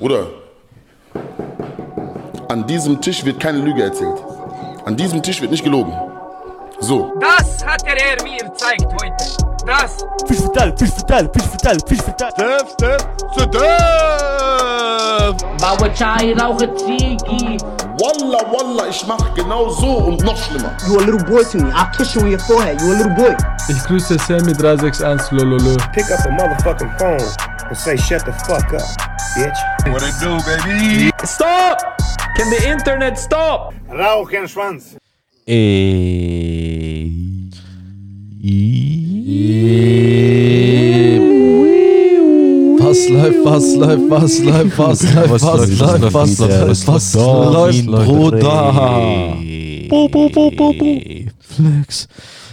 Bruder, an diesem Tisch wird keine Lüge erzählt. An diesem Tisch wird nicht gelogen. So. Das hat der Herr mir gezeigt heute. Das. Fisch verteilt, Fisch verteilt, Fisch verteilt, Fisch. Step, step, zu Def! Baue Chai, rauche Ziggy. Wallah, wallah, ich mach genau so und noch schlimmer. You a little boy to me. I'll kiss you on your forehead. You a little boy. Ich grüße Sammy 361 Lololo. pick up a motherfucking phone and say shut the fuck up, bitch. What it do, baby? Stop! Can the internet stop? Rauchenschwanz. Eh. Was läuft, was läuft, was läuft, was läuft, was läuft, was läuft, was läuft, Bruder? Bo, bo, bo, bo, bo. Flex.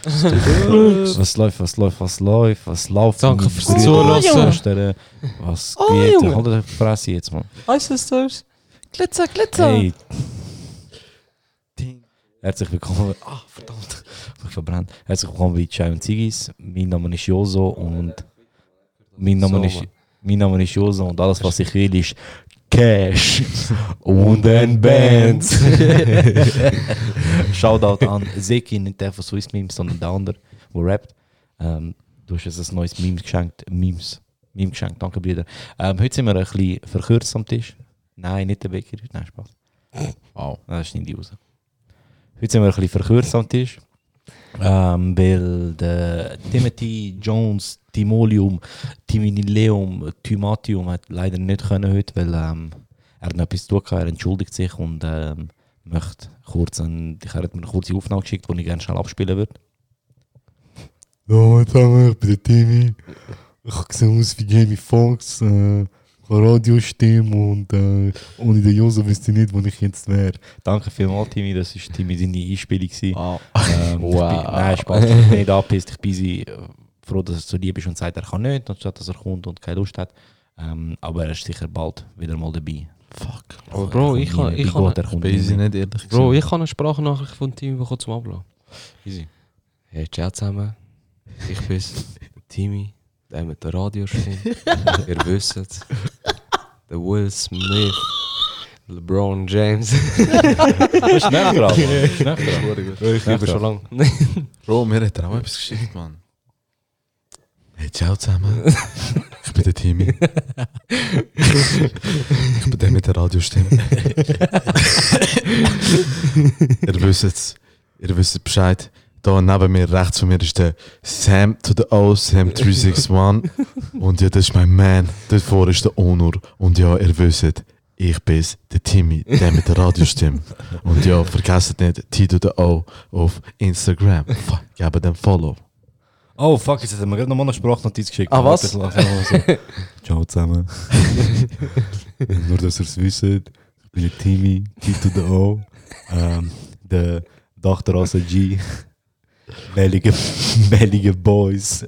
Was läuft, was läuft, was läuft, was läuft? Danke fürs Zuhören. Was Oh, geht? Junge. Halt die Fresse jetzt, Mann. Hi Sisters. Glitzer, Glitzer. Hey. Herzlich willkommen. Ah, verdammt. Ich verbrannt. Herzlich willkommen bei Chai und Zigis. Mein Name ist Joso und mein Name ist, mein Name ist Joso und alles, was ich will, ist Cash und ein Band. Shoutout an Zeki, nicht der von Swiss Memes, sondern der andere, der rappt. Ähm, du hast uns ein neues Meme geschenkt. Memes. Meme geschenkt, danke Brüder. Ähm, heute sind wir ein bisschen verkürzt am Tisch. Nein, nicht der Bäcker. Nein, Spaß. Wow. Das schneide ich raus. Heute sind wir ein bisschen verkürzt am Tisch. Ähm, weil Timothy Jones Timolium, Timinileum, Thymatium hat leider nicht können heute, weil ähm, er noch etwas zu tun er entschuldigt sich und ähm, möchte kurz ein, ich habe mir eine kurze Aufnahme geschickt, die ich gerne schnell abspielen würde. Ja, zusammen, ich bin der Timmy. Ich sehe aus wie Jamie Foxx, äh, ich habe Radiostimme und äh, ohne den Joso wüsste ich nicht, wo ich jetzt wäre. Danke vielmals, Timmy, das war Timmy seine Einspielung. Wow. Ähm, ich bin, nein, Spaß, ich bin nicht angepisst. Ich bin sie, äh, froh, dass er so lieb ist und sagt, er kann nicht, anstatt dass er kommt und keine Lust hat. Ähm, aber er ist sicher bald wieder mal dabei. Fuck. Aber Bro, ich kann, ich kann, Bin ich nie. nicht ehrlich Bro, ich kann eine Sprachnachricht von Team bekommen zum Ablassen. Easy. Hey, ciao zusammen. Ich bin's, Timmy, der mit der Radiostimme. Ihr wisst Der Will Smith. LeBron James. Das ist nervt gerade. Das ist nervt gerade. ich liebe schon lange. Bro, mir hat er auch etwas geschickt, Mann. Hey, ciao zusammen. Ich bin der Timmy. Ich bin der mit der Radiostimme. ihr wisst es. Ihr wisst Bescheid. Da neben mir, rechts von mir, ist der Sam to the O, Sam 361. Und ja, das ist mein Man. Dort vorne ist der Onur. Und ja, ihr wisst, ich bin der Timmy, der mit der Radiostimme. Und ja, vergesst nicht, T to the O auf Instagram. Fuck, Gebt dem Follow. Oh fuck, jetzt hat er mir gerade nochmal eine Sprachnotiz geschickt. Ah, was? Ciao zusammen. Nur, dass ihr es wisst, ich bin der Timmy, T to the O, ähm, der. Asa G, Bellige, Bellige Boys,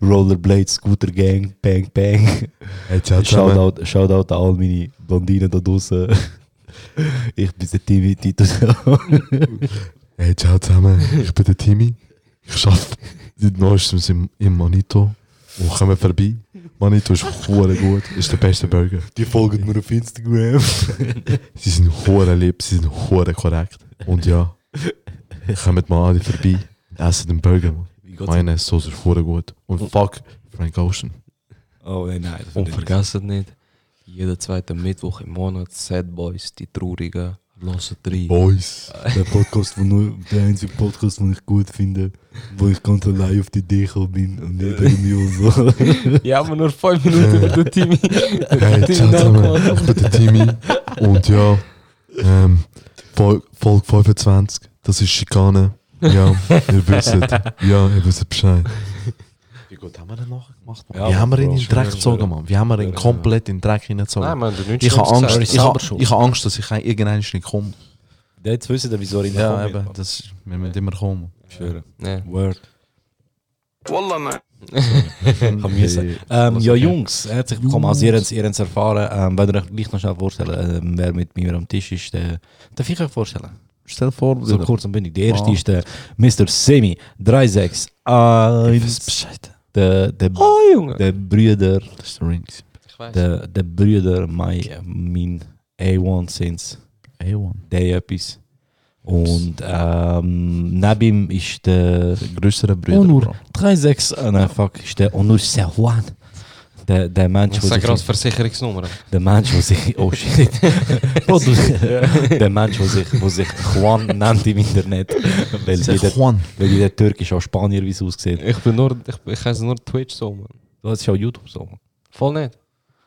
Rollerblade, Scooter Gang, Bang Bang. Hey. Shoutout, Shoutout an all meine Blondinen da draußen. Ich bin der Timmy, T to the O. Hey, ciao zusammen. Ich bin der Timmy. Ich arbeite seit neuestem im, im Manito. Und kommen vorbei. Manito ist hure gut. Ist der beste Burger. Die folgen mir auf Instagram. Sie sind hure lieb, sie sind hure korrekt. Und ja, kommt mal alle vorbei. Essen den Burger. Meine Soße ist hure gut. Und fuck Frank Ocean. Oh nein, nein. das Und nicht. vergesst nicht, jeden zweiten Mittwoch im Monat, Sad Boys, die Traurigen, hören drei. Boys. Der Podcast, wo nur, der einzige Podcast, den ich gut finde, wo ich ganz allein auf die gekommen bin und nicht irgendwie so. Ja, aber nur 5 Minuten mit dem Timmy. Hey, ciao zusammen. Ich bin der Timmy. Und ja, ähm, Fol Folge 25, das ist Schikane. Ja, ihr wisst. Ja, ihr wisst Bescheid. Wie gut haben wir den nachher gemacht? Mann? Ja, Wie haben wir ihn in den Dreck gezogen. Mann? Wie haben wir ihn komplett in den Dreck hineingezogen? Nein, man, du nicht Ich habe Angst, ich selber habe ich habe Angst, dass ich irgendwann nicht komme. Jetzt wissen wir, wieso er in Ja, eben, das, wir müssen immer kommen. Ich schwöre. Nee. Word. Wallah, nein. Ähm, ja, Jungs, herzlich willkommen. Also, ihr habt es erfahren. Ähm, wenn ihr euch gleich noch schnell vorstellen, ähm, wer mit mir am Tisch ist, der, darf ich euch vorstellen? Stell vor, So Bruder. kurz und bündig. Der erste Ah. ist der Mr. Semi 361. Ihr wisst Bescheid. Der, der, Oh, Junge. der Brüder. Das ist der Rings. Ich weiß. Der, der Brüder, mein, mein A1 since A1. der etwas. Und ähm, neben ihm ist der Größere Brüder. Onur Bro. 36, ah, nein, fuck, ist der Onur Serwan. Der, der Mensch, Ich wo sag sich, gerade Versicherungsnummer. der Mensch, wo sich, oh shit, der Mensch, wo sich, sich Juan nennt im Internet, weil jeder, Juan. weil jeder Türk ist auch Spanier, wie es aussieht. Ich bin nur, ich, ich heiße nur Twitch so, man. Du hast ja auch YouTube so. man. Voll nicht.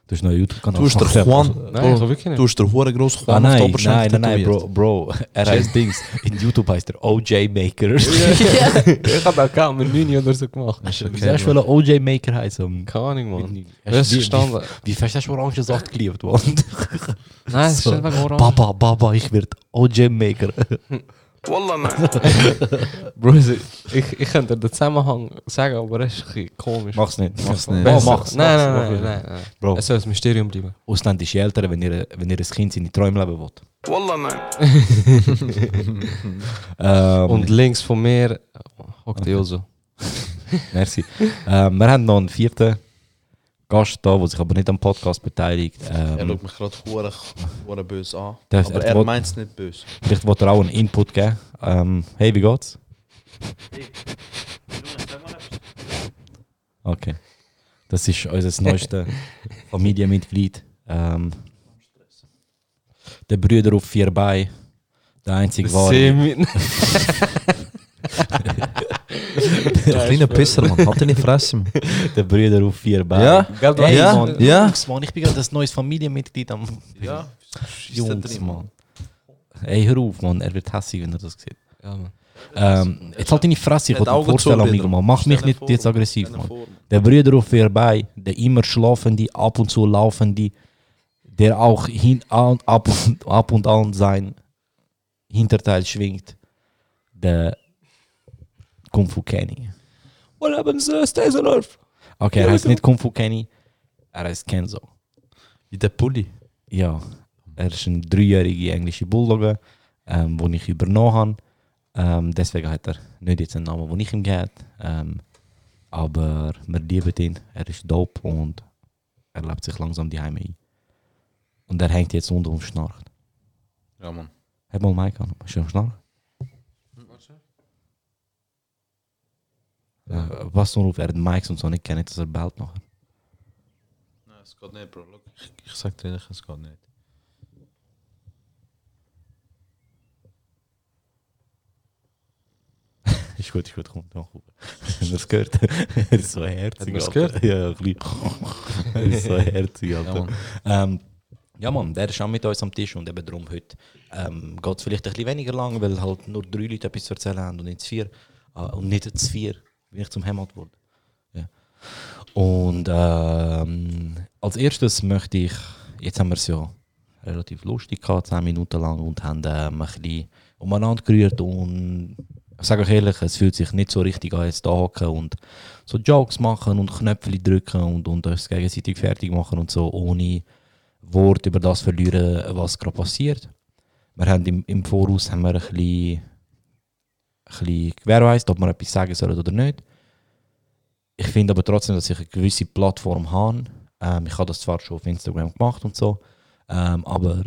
Du hast noch einen YouTube-Kanal. Du hast der Juan. Nein, ich hab wirklich nicht. Du hast der hure groß Ah, Juan auf der nein, Oberschenkel nein, nein, nein, tätowiert. Bro, Bro, er heißt Dings. In YouTube heißt er OJ Maker. ich hab auch kaum mit 9 oder so gemacht. Ist okay, Wie sagst Bro. du, OJ Maker heißen? Keine Ahnung, man. Hast Das du- ist gestanden. Wie fest hast du orange Saft geliebt, Mann? Nein, es ist So. nicht wegen Orange. Baba, Baba, ich werd OJ Maker. Wallah, man. Bro, also, ich, ich könnte den Zusammenhang sagen, aber das ist ein bisschen komisch. Mach's nicht. Mach's nicht. Oh, mach's, nein, nein, nein, nein, nein, Bro. Es soll ein Mysterium bleiben. Ausländische Eltern, wenn ihr, wenn ihr ein Kind seine Träume leben wollt. Wallah, man. Ähm. Und links von mir hockt okay. Merci. Ähm, wir haben noch einen vierten Gast da, der sich aber nicht am Podcast beteiligt. Er Ähm, schaut mich gerade böse an. Das- aber er er meint es nicht böse. vielleicht wollte er auch einen Input geben. Ähm, hey, wie geht's? Okay. Das ist unser neuestes Familienmitglied. Ähm, der Brüder auf vier Beinen. Der einzige wahre. Semi. Der kleine Pisser, Mann. Halt deine Fresse, Mann. Der Brüder auf vier Beinen. Ja? Gell, Hey, Ja? Mann, Ja? Jungs, Mann, ich bin gerade ein neues Familienmitglied am. Ja. Jungs, Mann. Ey, hör auf, Mann. Er wird hässlich, wenn er das sieht. Ja, man. Ähm, jetzt halt deine Fresse, ich Hat wollte mir vorstellen, amigo, Mann. Mach mich nicht vor, jetzt Mann. aggressiv, Mann. Mann. Der Brüder auf vier Beinen, der immer schlafende, ab und zu laufende, der auch hin, ab, und, ab und an sein Hinterteil schwingt, der Kung Fu Kenny. What happens to Stays on Earth? Okay, er heißt nicht Kung Fu Kenny, er heißt Kenzo. Wie der Pulli. Ja, er ist ein dreijähriger englischer Bulldogge, ähm, den ich übernommen habe. Ähm, deswegen hat er nicht jetzt einen Namen, den ich ihm gebe. Ähm, aber wir lieben ihn, er ist dope und er lebt sich langsam die Heime ein. Und er hängt jetzt unten und schnarcht. Ja, Mann. Heb mal Mike an, ist er am Schnarchen? Ja, was nur auf er den Mikes und so nicht kennt, dass er bellt nachher. Nein, es geht nicht, Bro. Look, ich, ich sag dir ehrlich, es geht nicht. Ist gut, ist gut, kommt noch. Haben wir es gehört? er ist so herzig. Alter. gehört? Ja, ein bisschen. er ist so herzig, Ja, Alter. Mann. Ähm, ja, Mann, der ist auch mit uns am Tisch und eben darum heute ähm, geht es vielleicht ein bisschen weniger lang, weil halt nur drei Leute etwas zu erzählen haben und nicht zu vier. Äh, und nicht zu vier, wie ich zum Heimat wurde. Ja. Und ähm, als erstes möchte ich, jetzt haben wir es ja relativ lustig gehabt, 10 Minuten lang und haben ähm, ein bisschen umeinander gerührt und ich sage euch ehrlich, es fühlt sich nicht so richtig an, jetzt da und so Jokes machen und Knöpfe drücken und, und uns gegenseitig fertig machen und so, ohne Wort über das verlieren, was gerade passiert. Wir haben im, im Voraus haben wir ein bisschen, bisschen gewährleistet, ob wir etwas sagen sollen oder nicht. Ich finde aber trotzdem, dass ich eine gewisse Plattform habe. Ähm, ich habe das zwar schon auf Instagram gemacht und so, ähm, aber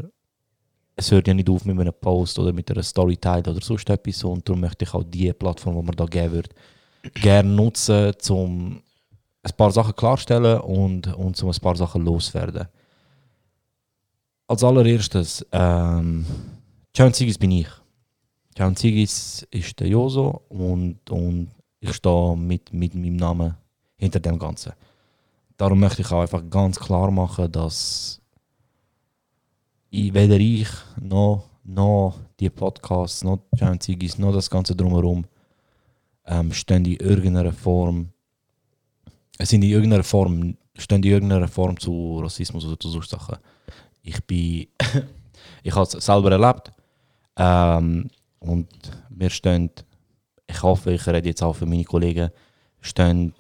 es hört ja nicht auf mit einem Post oder mit einer Story teilen oder sonst etwas. Und darum möchte ich auch die Plattform, die mir da geben wird, gerne nutzen, um ein paar Sachen klarstellen und, und um ein paar Sachen loswerden. Als allererstes, ähm, Ciao Zigis bin ich. Ciao Zigis ist der Joso und, und ich stehe mit, mit meinem Namen hinter dem Ganzen. Darum möchte ich auch einfach ganz klar machen, dass ich, weder ich noch, noch die Podcasts, noch Ciao Zigis, noch das Ganze drumherum ähm, stehen in irgendeiner Form, es sind in irgendeiner Form, stehen in irgendeiner Form zu Rassismus oder zu solchen Sachen. Ich bin, ich habe es selber erlebt ähm, und wir stehen, ich hoffe, ich rede jetzt auch für meine Kollegen, stehen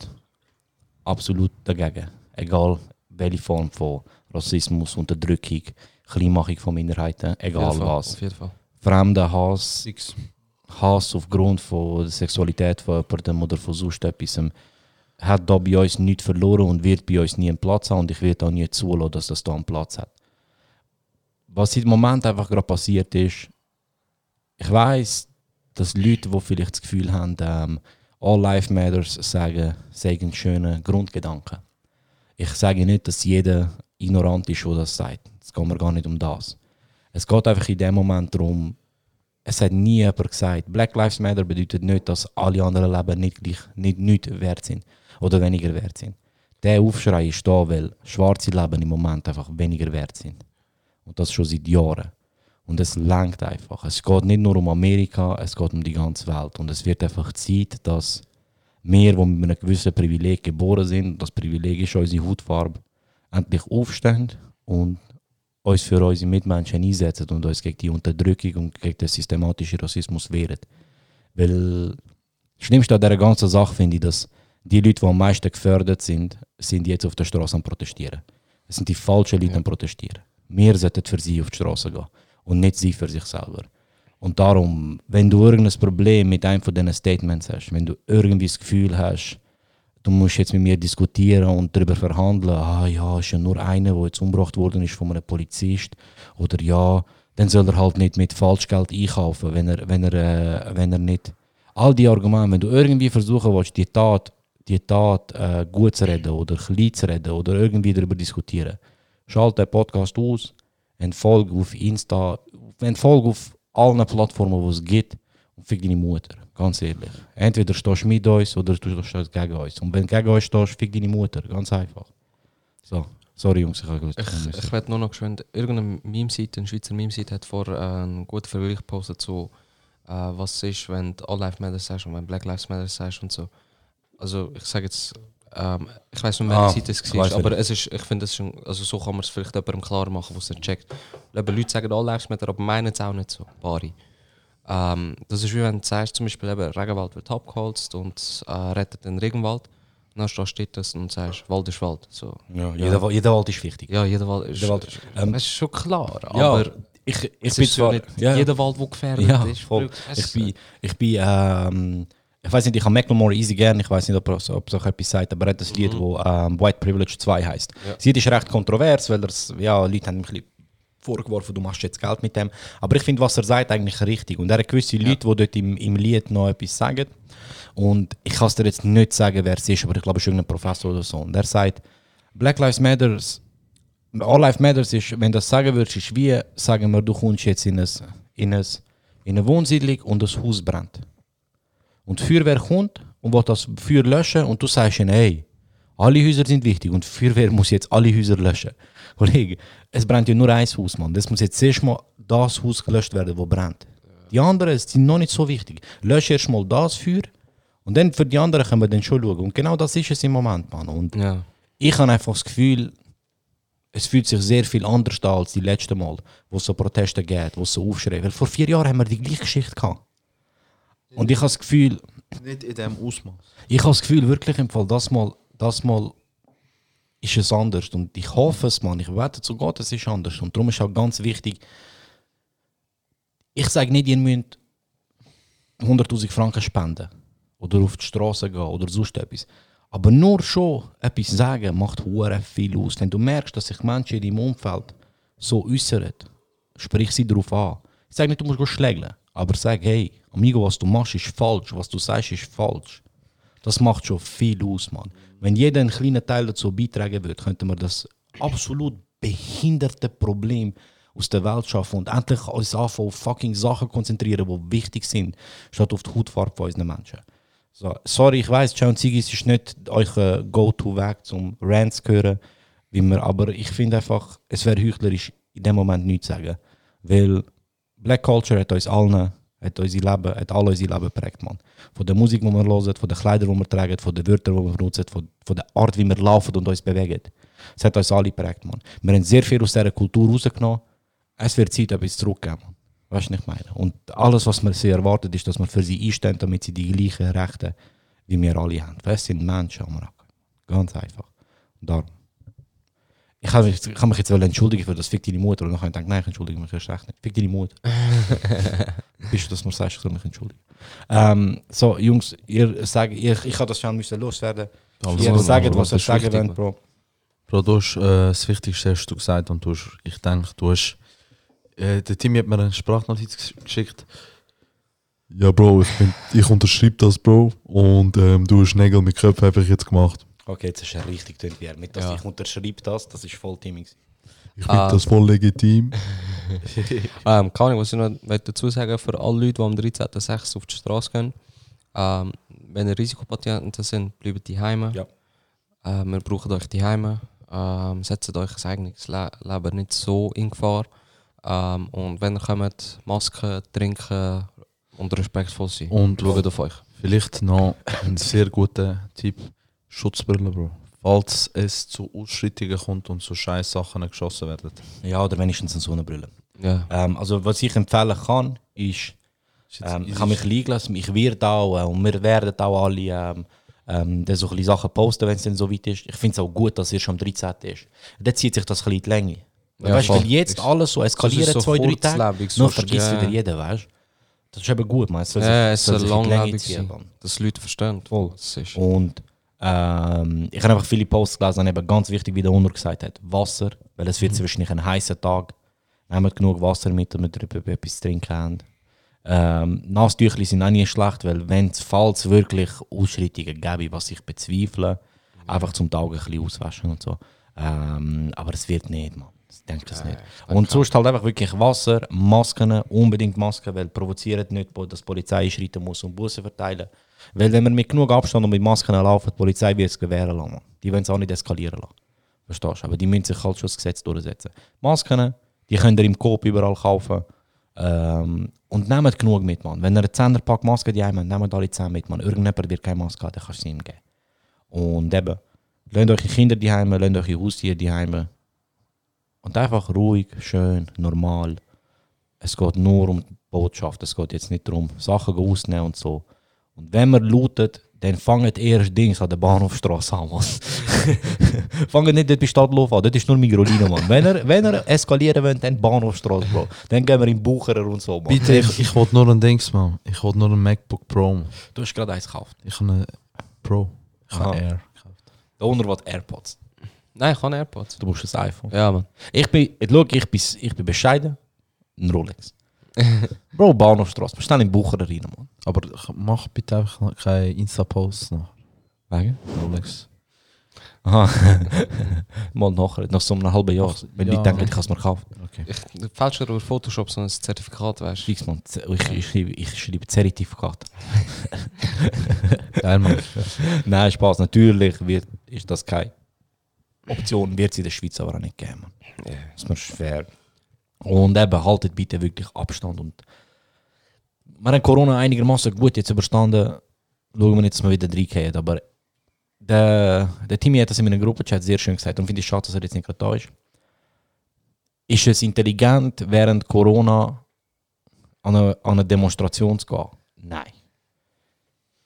absolut dagegen. Egal welche Form von Rassismus, Unterdrückung, Kleinmachung von Minderheiten, egal was. Auf jeden Fall. Fremden Hass, Six. Hass aufgrund von der Sexualität von jemandem oder von sonst etwas. hat da bei uns nichts verloren und wird bei uns nie einen Platz haben und ich werde auch nie zulassen, dass das da einen Platz hat. Was im Moment einfach gerade passiert ist, ich weiß, dass Leute, die vielleicht das Gefühl haben, ähm, All Life Matters sagen, sagen schöne Grundgedanken. Ich sage nicht, dass jeder ignorant ist, der das sagt. Es geht mir gar nicht um das. Es geht einfach in dem Moment darum, es hat nie jemand gesagt, Black Lives Matter bedeutet nicht, dass alle anderen Leben nicht gleich, nicht, nicht wert sind oder weniger wert sind. Der Aufschrei ist da, weil schwarze Leben im Moment einfach weniger wert sind. Und das schon seit Jahren. Und es langt einfach. Es geht nicht nur um Amerika, es geht um die ganze Welt. Und es wird einfach Zeit, dass wir, die mit einem gewissen Privileg geboren sind, das Privileg ist unsere Hautfarbe, endlich aufstehen und uns für unsere Mitmenschen einsetzen und uns gegen die Unterdrückung und gegen den systematischen Rassismus wehren. Weil das Schlimmste an dieser ganzen Sache finde ich, dass die Leute, die am meisten gefördert sind, sind jetzt auf der Straße am Protestieren. Es sind die falschen Leute am Protestieren. Wir sollten für sie auf die Straße gehen und nicht sie für sich selber. Und darum, wenn du irgendein Problem mit einem von diesen Statements hast, wenn du irgendwie das Gefühl hast, du musst jetzt mit mir diskutieren und darüber verhandeln, ah ja, ist ja nur einer, der jetzt umgebracht worden ist von einem Polizist, oder ja, dann soll er halt nicht mit Falschgeld einkaufen, wenn er, wenn er, äh, wenn er nicht. All die Argumente, wenn du irgendwie versuchen willst, die Tat, die Tat äh, gut zu reden oder klein zu reden oder irgendwie darüber diskutieren, schalt den Podcast aus, entfolge auf Insta, entfolge auf allen Plattformen, die es gibt und fick deine Mutter. Ganz ehrlich. Entweder stehst du mit uns oder du stehst gegen uns. Und wenn du gegen uns stehst, fick deine Mutter. Ganz einfach. So. Sorry Jungs, ich habe. Ich, ich werde nur noch geschwind, irgendeine Meme-Seite, eine Schweizer Meme-Seite hat vor äh, einen guten Vergleich gepostet zu, äh, was ist, wenn du All Lives Matter sagst und wenn Black Lives Matter sagst und so. Also ich sage jetzt, ähm, ich weiß nicht, welche Ah, Seite es war, aber es ist, ich finde, also so kann man es vielleicht jemandem klar machen, was er checkt. Eben, Leute sagen All Lives Matter, aber meinen es auch nicht so, Pari. Ähm, das ist wie wenn du sagst, zum Beispiel eben, Regenwald wird abgeholzt und äh, rettet den Regenwald. Dann stehst du dort und sagst, Wald ist Wald. So. Ja, jeder, Wa- jeder Wald ist wichtig. Ja, jeder Wald ist, Jeder Wald- ist, ähm, das ist schon klar, Ja, aber ich, ich bin zwar ja nicht ja, jeder Wald, der gefährdet ja, ist. voll. Ich bin, ich bin, ähm, ich weiß nicht, ich habe Macklemore easy gern, ich weiß nicht, ob er so- ob auch etwas sagt, aber er hat das Lied, wo ähm, White Privilege 2 heißt. Das Lied ist recht kontrovers, weil das, ja, Leute haben ein bisschen vorgeworfen, du machst jetzt Geld mit dem. Aber ich finde, was er sagt, eigentlich richtig. Und er hat gewisse Leute, die dort im, im Lied noch etwas sagen. Und ich kann es dir jetzt nicht sagen, wer es ist, aber ich glaube, es ist irgendein Professor oder so. Und er sagt, Black Lives Matters All Life Matters ist, wenn du das sagen würdest, ist wie, sagen wir, du kommst jetzt in, ein, in, ein, in eine Wohnsiedlung und das Haus brennt. Und die Feuerwehr kommt und will das Feuer löschen und du sagst ihnen, hey, alle Häuser sind wichtig und die Feuerwehr muss jetzt alle Häuser löschen. Kollege, es brennt ja nur ein Haus, Mann. Das muss jetzt zuerst mal das Haus gelöscht werden, wo brennt. Die anderen sind noch nicht so wichtig. Lösch erst mal das Feuer und dann für die anderen können wir dann schon schauen. Und genau das ist es im Moment, Mann. Und ja. ich habe einfach das Gefühl, es fühlt sich sehr viel anders an als die letzte Mal, wo es so Proteste gibt, wo es so aufschrei. Weil vor vier Jahren haben wir die gleiche Geschichte gehabt. Und ich habe das Gefühl, Nicht in dem Ausmaß. ich habe das Gefühl, wirklich im Fall, das mal, das mal ist es anders. Und ich hoffe es, man. Ich wette zu Gott, es ist anders. Und darum ist auch ganz wichtig, ich sage nicht, ihr müsst 100.000 Franken spenden oder auf die Straße gehen oder sonst etwas. Aber nur schon etwas sagen macht hure viel aus. Wenn du merkst, dass sich Menschen in deinem Umfeld so äußern, sprich sie darauf an. Ich sage nicht, du musst schlägeln, aber sag, hey, Amigo, was du machst, ist falsch. Was du sagst, ist falsch. Das macht schon viel aus, Mann. Wenn jeder einen kleinen Teil dazu beitragen würde, könnte man das absolut behinderte Problem aus der Welt schaffen und endlich uns anfangen auf fucking Sachen konzentrieren, die wichtig sind, statt auf die Hautfarbe von unseren Menschen. So, sorry, ich weiß, John Zigis ist nicht euer Go-To-Weg zum Rants zu hören, wie wir, aber ich finde einfach, es wäre heuchlerisch, in dem Moment nichts zu sagen. Weil Black Culture hat uns allen, hat unser Leben, hat all unser Leben geprägt, man. Von der Musik, die wir hören, von den Kleidern, die wir tragen, von den Wörtern, die wir benutzen, von, von der Art, wie wir laufen und uns bewegen. Es hat uns alle geprägt, man. Wir haben sehr viel aus dieser Kultur rausgenommen. Es wird Zeit, etwas zurückzugeben, man. Weißt du, was ich meine? Und alles, was man sie erwartet, ist, dass man für sie einsteht, damit sie die gleichen Rechte wie wir alle haben. Das sind Menschen, Amarak. Ganz einfach. Darum. Ich kann mich, ich kann mich jetzt wel entschuldigen für das Fick deine Mutter. Und dann habe ich gedacht, nein, ich entschuldige mich erst recht nicht. Fick deine Mutter. Bist du, dass du mir sagst, ich soll mich entschuldigen. Ähm, so, Jungs, ihr sagt, ich, ich habe das schon müssen loswerden. Also, Jeder sagen, Bro, was er das ist sagen Mann. Bro. Bro, du hast, äh, das Wichtigste hast du gesagt und du hast, ich denke, du hast, äh, der Timmy hat mir eine Sprachnotiz gesch- geschickt. Ja, Bro, ich, bin, ich unterschreibe das, Bro. Und ähm, du hast Nägel mit Köpfen habe ich jetzt gemacht. Okay, jetzt ist er richtig tönt wie er. Mit dass Ja. ich unterschreibe das, das ist voll Timing. Ich finde Ah. das voll legitim. Ähm, kann ich, was ich noch dazu sagen für alle Leute, die am 13.06. auf die Straße gehen. Ähm, wenn ihr Risikopatienten sind, bleibt die Heime. Ja. Ähm, wir brauchen euch die Heime. Ähm, setzt euch ein eigenes Le Leben nicht so in Gefahr. Ähm, und wenn ihr kommt, Masken, trinken und respektvoll sein. Und schaut auf euch. vielleicht noch ein sehr guter Tipp: Schutzbrille, Bro. Falls es zu Ausschreitungen kommt und zu scheiß Sachen geschossen werden. Ja, oder wenigstens eine Sonnenbrille. Ja. Ähm, also was ich empfehlen kann, ist, ähm, ich habe mich liegen lassen, ich werde auch, äh, und wir werden auch alle ähm, ähm, dann so ein bisschen Sachen posten, wenn es dann so weit ist. Ich finde es auch gut, dass es erst am 13. ist. Dann zieht sich das ein bisschen in die Länge. Ja, weißt du, weil jetzt alles so eskaliert, so zwei, drei Tage, nur vergisst ja. wieder jeder, weißt du. Das ist eben gut, man. Es soll sich- Ja, es soll die Länge langlebig sein, dass Leute verstehen. Voll. Ist. Und ähm, ich habe einfach viele Posts gelesen, und eben ganz wichtig, wie der Onur gesagt hat, Wasser, weil es wird Mhm. wahrscheinlich ein heißer Tag. Nehmt genug Wasser mit, damit ihr etwas- trinken habt. Ähm, Nasstüchli sind auch nie schlecht, weil wenn es falls wirklich Ausschreitungen gäbe, was ich bezweifle, einfach zum Tag ein bisschen auswaschen und so. Ähm, aber es wird nicht, man. Ich denke das nicht. Und sonst halt einfach wirklich Wasser, Masken, unbedingt Masken, weil provoziert nicht, dass die Polizei einschreiten muss und Bussen verteilen. Weil wenn wir mit genug Abstand und mit Masken laufen, die Polizei wird es gewähren lassen. Die wollen es auch nicht eskalieren lassen. Verstehst du? Aber die müssen sich halt schon das Gesetz durchsetzen. Masken, die könnt ihr im Coop überall kaufen. Ähm, und nehmt genug mit, man. Wenn ihr einen 10er Pack Masken die habt, nehmt alle 10 mit, man. Irgendjemand wird keine Maske haben, dann kannst du ihm geben. Und eben, lasst eure Kinder die lasst eure Haustiere die Und einfach ruhig, schön, normal. Es geht nur um die Botschaft. Es geht jetzt nicht darum, Sachen auszunehmen und so. Und wenn man lootet, dann fangt erst Dings an der Bahnhofstraße an, Mann. fangt nicht dort bei Stadtlauf an, dort ist nur Migrolino, Mann. Wenn ihr, wenn ihr eskalieren wollt, dann Bahnhofstraße, Bro. Dann gehen wir in Bucherer und so, Mann. Bitte, ich, ich wollte nur ein Dings, man. Ich wollte nur ein MacBook Pro. Mann. Du hast gerade eins gekauft. Ich habe eine Pro. Ich habe. Air. Der Owner will AirPods. Nein, ich habe AirPods. Du brauchst ein iPhone. Ja, man. Ich bin, schau, ich bin, ich bin bescheiden. Ein Rolex. Bro, Bahnhofstraße. Wir stehen in Bucherer rein, Mann. Aber mach bitte einfach keine Insta-Posts noch. Wegen? Rolex. Aha. Mal nachher, nach so einem halben Jahr. Wenn Ja. die denken, ich kann es mir kaufen. Okay. Ich fälscht dir über Photoshop so ein Zertifikat, weißt du? Fix, man. Ich, ich, schreibe, ich schreibe Zertifikat. Geil, Mann. Nein, Spaß. Natürlich wird, ist das keine Option, wird es in der Schweiz aber auch nicht geben. Man. Das ist mir schwer. Und eben, haltet bitte wirklich Abstand. Und wir haben Corona einigermaßen gut jetzt überstanden. Schauen wir dass wir wieder reingehen. Aber der, der Timmy hat das in meinem Gruppenchat sehr schön gesagt und finde ich schade, dass er jetzt nicht gerade da ist. Ist es intelligent, während Corona an eine, an eine Demonstration zu gehen? Nein.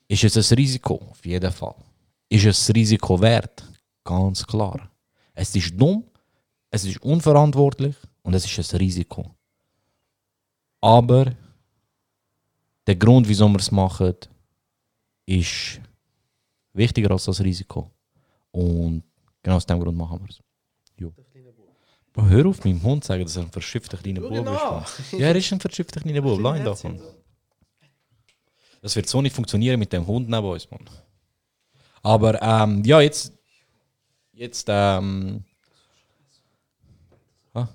Ist es ein Risiko? Auf jeden Fall. Ist es das Risiko wert? Ganz klar. Es ist dumm, es ist unverantwortlich und es ist ein Risiko. Aber der Grund, wieso wir es machen, ist wichtiger als das Risiko. Und genau aus dem Grund machen wir es. Bro, hör auf, meinem Hund zu sagen, dass er ein verschiffter kleiner Bub ist. Ja, er ist ein verschiffter kleiner Bub. Lass ihn davon. Das wird so nicht funktionieren mit dem Hund neben uns, Mann. Aber ähm, ja, jetzt. Jetzt, ähm. Ah,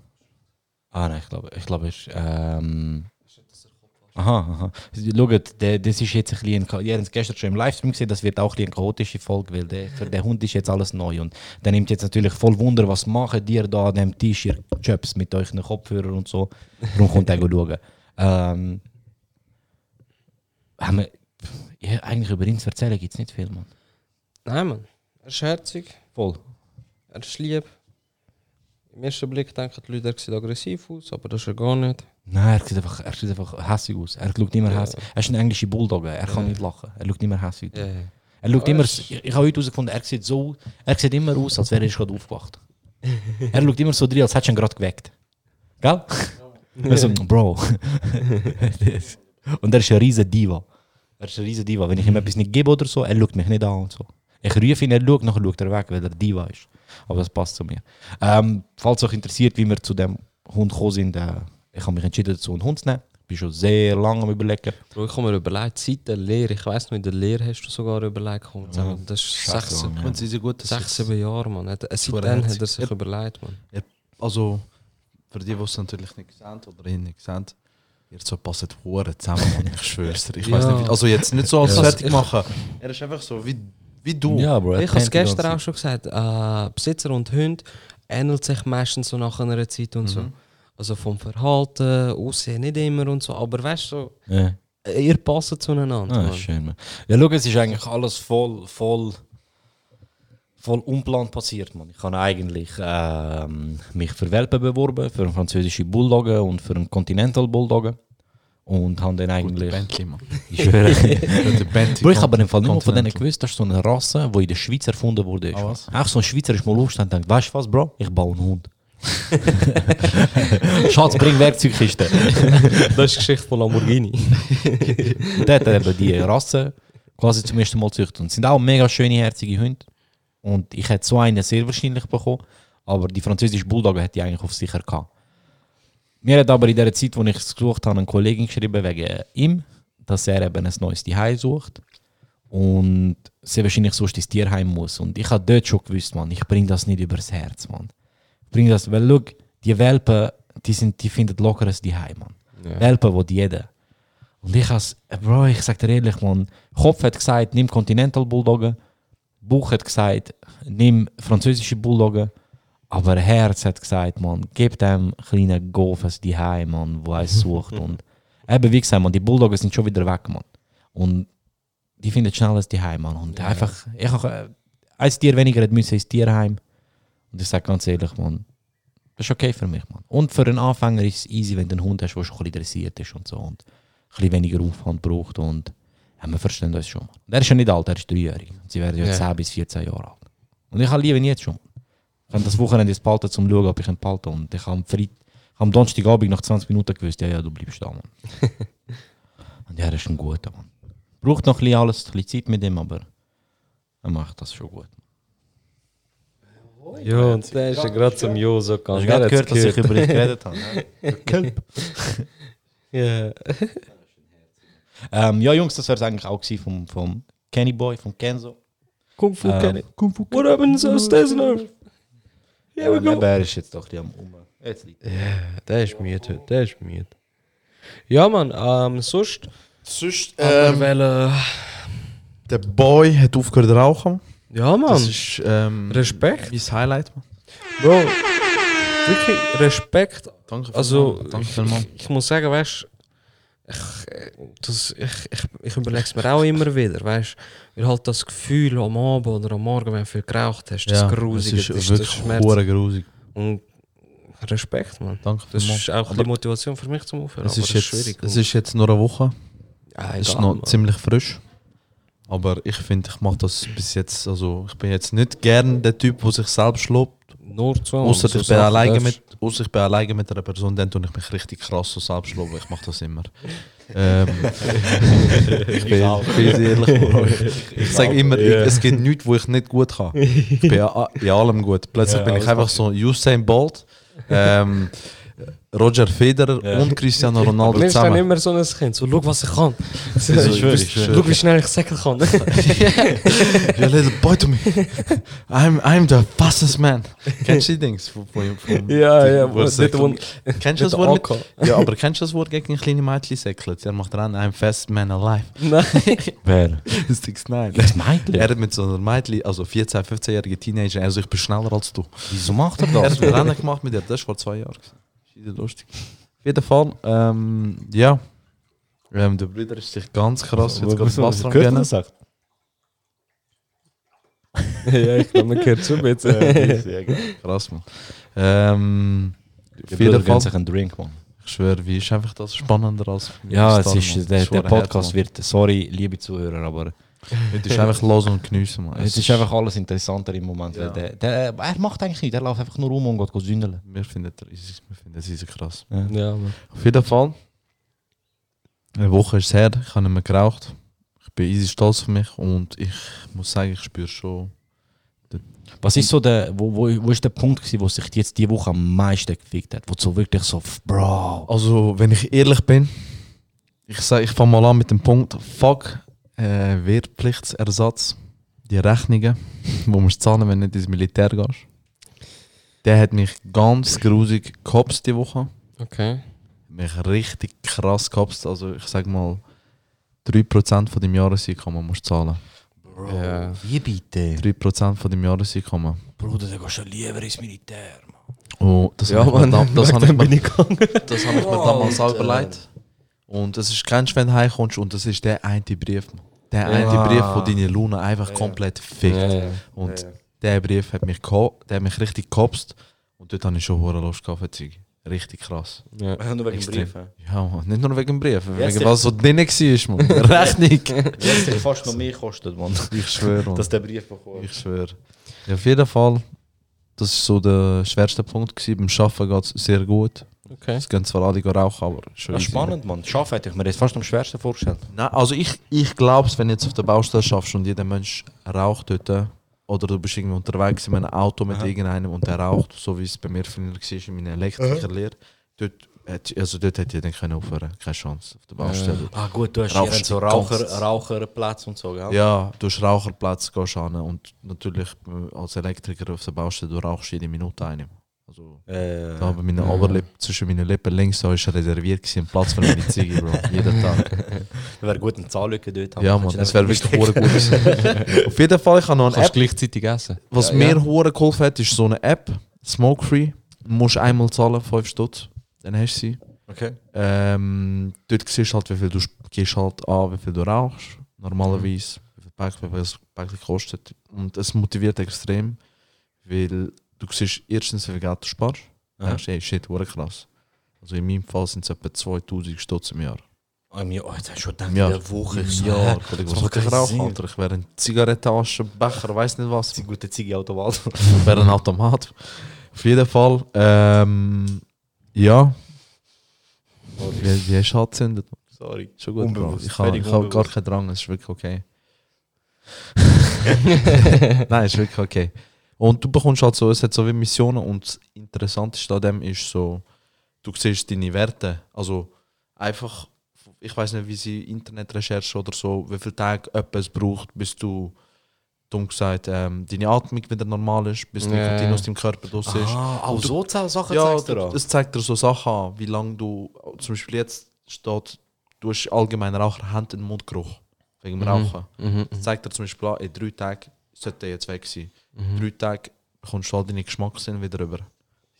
ah nein, ich glaube, ich glaube, es ist. Ähm, aha, aha. Schaut, der, das ist jetzt ein bisschen. Ihr habt es gestern schon im Livestream gesehen, das wird auch ein bisschen eine chaotische Folge, weil der, für den Hund ist jetzt alles neu. Und der nimmt jetzt natürlich voll Wunder, was machen ihr da an dem Tisch, ihr Jobs mit euch Kopfhörern und so. Darum kommt er schauen. Ähm, haben wir, ja, eigentlich über ihn zu erzählen gibt es nicht viel, Mann. Nein, man. Er ist herzig, Voll. er ist lieb. Im ersten Blick denken die Leute, er sieht aggressiv aus, aber das ist er gar nicht. Nein, er sieht einfach, er sieht einfach hässig aus. Er schaut immer Ja. hässig. Er ist ein englischer Bulldog, er kann nicht lachen. Er schaut immer hässig aus. Ja, ja. Er schaut Aber immer, er ich, ich habe heute herausgefunden, er sieht, so, er sieht immer aus, als wäre er gerade aufgewacht. er schaut immer so drin, als hättest du ihn gerade geweckt. Gell? Also, Bro. Und er ist ein riesen Diva. Er ist ein riesen Diva. Wenn ich ihm etwas nicht gebe oder so, er schaut mich nicht an und so. Ich rufe ihn, er schaut, nachher schaut er weg, weil er Diva ist. Aber das passt zu mir. Ähm, falls euch interessiert, wie wir zu dem Hund gekommen sind, äh, ich habe mich entschieden, dazu einen Hund zu nehmen. Ich bin schon sehr lange am überlegen. Bro, ich habe mir überlegt, seit der Lehre, ich weiss noch, in der Lehre hast du sogar überlegt, komm, Ja. das ist sechs, Mann, ja. Und sie sind gut, dass sechs, sieben Jahre, man. Äh, Seitdem hat er sich überlegt, man. Also, für die, die es natürlich nicht gesehen oder ihn nicht gesehen ihr zwei passen Huren zusammen, Mann. Ich schwör's dir. Ich weiß Ja. nicht, wie, also jetzt nicht so als Ja. fertig machen. Er ist einfach so wie, wie du. Ja, Bro. Ich habe es gestern auch schon gesagt, äh, Besitzer und Hund ähnelt sich meistens so nach einer Zeit und so. Mhm. Also vom Verhalten, Aussehen nicht immer und so, aber weißt du, so, Ja. ihr passt zueinander. Ah, schön, man. Ja, schau, es ist eigentlich alles voll, voll, voll unplant passiert, man. Ich habe eigentlich ähm, mich für Welpen beworben, für einen französischen Bulldoggen und für einen Continental Bulldoggen. Und habe dann eigentlich... Bentley, Mann. Ich schwöre. Bentley ich habe im Fall nicht von denen gewusst, das ist so eine Rasse, die in der Schweiz erfunden wurde. Ist. Was? Auch so ein Schweizer ist mal aufgestanden und denkt, weißt du was, Bro? Ich baue einen Hund. Schatz, bring Werkzeugkiste. Das ist die Geschichte von Lamborghini. Und der hat eben die Rasse quasi zum ersten Mal gezüchtet. Und es sind auch mega schöne, herzige Hunde. Und ich hätte so einen sehr wahrscheinlich bekommen, aber die französische Bulldogge hätte ich eigentlich auf sicher gehabt. Mir hat aber in der Zeit, wo ich es gesucht habe, eine Kollegin geschrieben wegen ihm, dass er eben ein neues Zuhause sucht und sehr wahrscheinlich sonst ins Tierheim muss. Und ich habe dort schon gewusst, man, ich bringe das nicht übers Herz, man. Ich bringe das, weil schau, die Welpen, die, sind, die finden lockeres Zuhause, man. Ja. Welpen, wo jeder. Und ich äh, Bro, ich sag dir ehrlich, man, Kopf hat gesagt, nimm Continental Bulldoggen, Bauch hat gesagt, nimm französische Bulldoggen, aber Herz hat gesagt, man, gib dem kleinen Golfes die Heim, man, wo er sucht. und eben, wie gesagt, man, die Bulldoggen sind schon wieder weg, man. Und die finden schnell die Heim, man. Und einfach, ich habe äh, ein Tier weniger hat müssen ins Tierheim. Und ich sage ganz ehrlich, man, das ist okay für mich, man. Und für einen Anfänger ist es easy, wenn du einen Hund hast, der schon ein bisschen dressiert ist und so. Und ein bisschen weniger Aufwand braucht. Und ja, wir verstehen das schon. Man. Der ist ja nicht alt, er ist dreijährig. Sie werden ja Ja. 10 bis 14 Jahre alt. Und ich habe lieber ihn jetzt schon. Ich habe das Wochenende jetzt behalten, um zu schauen, ob ich ihn behalte. Und ich habe am, Freit am Donnerstagabend nach 20 Minuten gewusst, ja, ja, du bleibst da, man. und ja, er ist ein guter, man. Braucht noch ein bisschen alles, ein bisschen Zeit mit ihm, aber er macht das schon gut. Ja, und der ist ja gerade zum Jo so gegangen. Hast du gerade gehört, dass ich über dich geredet habe? Ja. Ähm, ja, Jungs, das wäre es eigentlich auch gewesen vom, vom Kenny Boy, vom Kenzo. Kung Fu Ähm, Kenny. What happens Stasner? Ja, aber er ist jetzt doch die am Um. Jetzt liegt Ja, der ist müde heute, der ist müde. Ja, Mann, ähm, sonst. Sonst, Ähm, weil, äh, der Boy hat aufgehört zu rauchen. ja, Mann. Das ist ähm, Respekt. mein Highlight, Mann. Bro, wirklich Respekt. Danke Also, vielmals. Danke ich, vielmals. ich, ich muss sagen, weißt ich, äh, das, ich, ich, ich überlege es mir auch immer wieder, weißt Weil halt das Gefühl am Abend oder am Morgen, wenn du viel geraucht hast, das Grusige, es das, ist das wirklich hure grusig. Und Respekt, man. Danke Das ist auch Aber die Motivation für mich zum Aufhören. es ist, das jetzt, schwierig. es ist jetzt nur eine Woche. ja, Es ist egal, noch Mann. ziemlich frisch. Aber ich finde, ich mache das bis jetzt, also ich bin jetzt nicht gern der Typ, der sich selbst lobt. Nur zu Außer so ich, bin alleine mit, ausser ich bin alleine mit einer Person, dann tue ich mich richtig krass so selbst loben. Ich mache das immer. ähm, ich bin, ich bin ehrlich. Ich, ich sage immer, ich, es gibt nichts, wo ich nicht gut kann. Ich bin in allem gut. Plötzlich Ja, bin ich einfach so Usain Bolt, ähm, Roger Federer Ja. und Cristiano Aber Ronaldo nimmst dann zusammen. immer so ein Kind, so, schau, was ich kann. So, Ich schwöre, wüsste- ich schwöre. Schau, wie schnell ich säckeln kann. You little boy to me. I'm, I'm the fastest man. Kennst du die Dings? Von, von, von, Ja, ja, wo er wo- sagt, Kennst du das Wort? Mit, ja, aber kennst du das Wort gegen kleine Mädchen säckelt? Er macht dran, I'm fast man alive. Nein. Wer? 6'9. Das Mädchen? Er hat mit so einer Mädchen, also 14-, 15-jährigen Teenager, also ich bin schneller als du. Wieso macht er Er das? hat ein Rennen gemacht mit dir, das war vor zwei Jahren. Ist lustig. Auf jeden Fall, ähm, ja. Ähm, der Bruder ist sich ganz krass jetzt gerade Wasser am Gönnen. sagt? ja, ich glaube, man hört schon jetzt. Krass, man. Ähm, auf jeden Fall, sich einen Drink, man. ich schwöre, wie ist einfach das spannender als Ja, es ist, der, der Podcast wird, sorry, liebe Zuhörer, aber Es ist einfach los und geniessen, man. es ist einfach alles interessanter im Moment. Ja. Der, der, er macht eigentlich nichts, er läuft einfach nur rum und geht sündeln. Wir finden es riesig krass. Ja. Ja. Auf jeden Fall, eine Woche ist es her, ich habe nicht mehr geraucht. Ich bin easy stolz auf mich und ich muss sagen, ich spüre schon. Was ist so der, wo, wo, wo ist der Punkt gewesen, wo sich jetzt die Woche am meisten gefickt hat? Wo du so wirklich so, Bro. Also, wenn ich ehrlich bin, ich sage, ich fange mal an mit dem Punkt, fuck, äh, Wehrpflichtsersatz, die Rechnungen, wo musst du zahlen, wenn du nicht ins Militär gehst. Der hat mich ganz grusig gehopst die Woche. Okay. Mich richtig krass gehopst. Also, ich sag mal, 3% von deinem Jahreseinkommen musst du zahlen. Ja. Wie bitte? 3% von deinem Jahreseinkommen. Bruder, du gehst ja lieber ins Militär, Mann. Oh, das Ja, ich mir, das ich mir, das habe ich mir damals auch überlegt. Und es ist kein wenn du heimkommst und das ist der eine Brief. Der eine Ja. Brief, der deine Laune einfach komplett fickt. Ja, ja. Und der Brief hat mich, der hat mich richtig gehopst. Und dort habe ich schon hohe Lust gehabt. Richtig krass. Ja. Nur wegen Extrem. Briefen. Ja, Mann. nicht nur wegen dem Brief, Jetzt wegen was so drin war, Mann. Rechnung. Jetzt hat fast noch mehr gekostet, Mann. Ich schwöre. Dass der Brief bekommt. Ich schwöre. Ja, auf jeden Fall, das war so der schwerste Punkt. Gewesen. Beim Arbeiten geht es sehr gut. Okay. Es gehen zwar alle rauchen, aber Das ist easy. spannend, Mann. Schaffen hätte ich mir das fast am schwersten vorgestellt. Nein, also ich, ich glaube wenn du jetzt auf der Baustelle schaffst und jeder Mensch raucht dort, oder du bist irgendwie unterwegs in einem Auto mit irgendeinem und der raucht, so wie es bei mir früher war in meiner Elektrikerlehre, dort, also dort hätte jeder können aufhören keine Chance auf der Baustelle. Ah gut, du hast Rauchst hier so Raucher. Raucherplatz und so, gell? Ja, du hast Raucherplatz, gehst an und natürlich äh, als Elektriker auf der Baustelle, du rauchst jede Minute eine. Also, Äh, da bei meiner Oberlippe, zwischen meinen Lippen links, da ist reserviert gewesen, ein Platz für meine Ziege, Bro. Jeden Tag. wäre gut eine Zahllücke dort haben. Ja, Mann, das wäre wirklich hure gut. Auf jeden Fall, ich habe noch eine Kannst App. gleichzeitig essen. Was Ja, mir ja. hure geholfen hat, ist so eine App, Smoke Free. Du musst einmal zahlen, 5 Stutz, dann hast du sie. Okay. Ähm, dort siehst du halt, wie viel du gehst halt an, wie viel du rauchst, normalerweise, wie viel Pack, wie viel es Päckchen kostet. Und es motiviert extrem, weil du siehst erstens, wie viel Geld du sparst. Ja. Hey, shit, hure krass. Also in meinem Fall sind es etwa 2000 Stutz im Jahr. Oh, mir, oh, jetzt hast du schon in der Woche. Im so, Jahr. Das macht ich keinen rauche, Sinn. Alter? Ich wäre ein Zigarettentasche, Becher, weiß nicht was. Die gute Ziege Automat. Ich wäre ein Automat. Auf jeden Fall, ähm, ja. Wie, wie hast du angezündet? Sorry. Schon gut. Unbewusst, Ich habe hab gar keinen Drang, es ist wirklich okay. Nein, es ist wirklich okay. Und du bekommst halt so, es hat so wie Missionen und das Interessanteste an dem ist so, du siehst deine Werte. Also einfach, ich weiß nicht, wie sie Internetrecherche oder so, wie viele Tage etwas braucht, bis du, dumm gesagt, ähm, deine Atmung wieder normal ist, bis Ja. Nikotin aus deinem Körper raus ist. Ah, auch du- so Sachen Ja, zeigst du da. es zeigt dir so Sachen an, wie lange du, zum Beispiel jetzt steht, du hast allgemein Raucher, Hand- und Mundgeruch wegen dem Rauchen. Mhm. Das zeigt dir zum Beispiel an, in drei Tagen sollte der jetzt weg sein. Mhm. Drei Tage bekommst du all deine Geschmackssinn wieder rüber.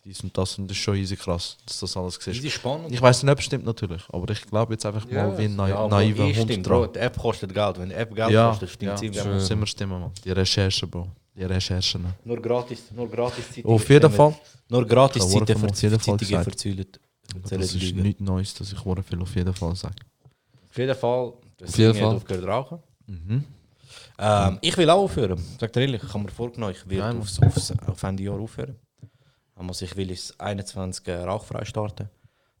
Dies und das und das ist schon easy krass, dass du das alles siehst. Easy spannend. Ich weiß nicht, ob es stimmt natürlich, aber ich glaube jetzt einfach Ja, mal wie ein na Ja, naiver eh Hund stimmt, Bro. dran. Die App kostet Geld. Wenn die App Geld Ja, kostet, stimmt ja, sie. ja. muss immer stimmen, man. Die Recherche, Bro. Die Recherchen. Nur gratis, nur gratis Zeit. Auf jeden Fall. Nur gratis gesagt. verzählt. Das ist nichts Neues, dass ich viel auf jeden Fall sage. Auf jeden Fall. Das Auf jeden Fall. aufgehört rauchen. Mhm. Ähm, ich will auch aufhören. Sag dir ehrlich, ich habe mir vorgenommen, ich werde Nein, aufs, aufs, auf Ende Jahr aufhören. Also ich will ins 21 äh, rauchfrei starten.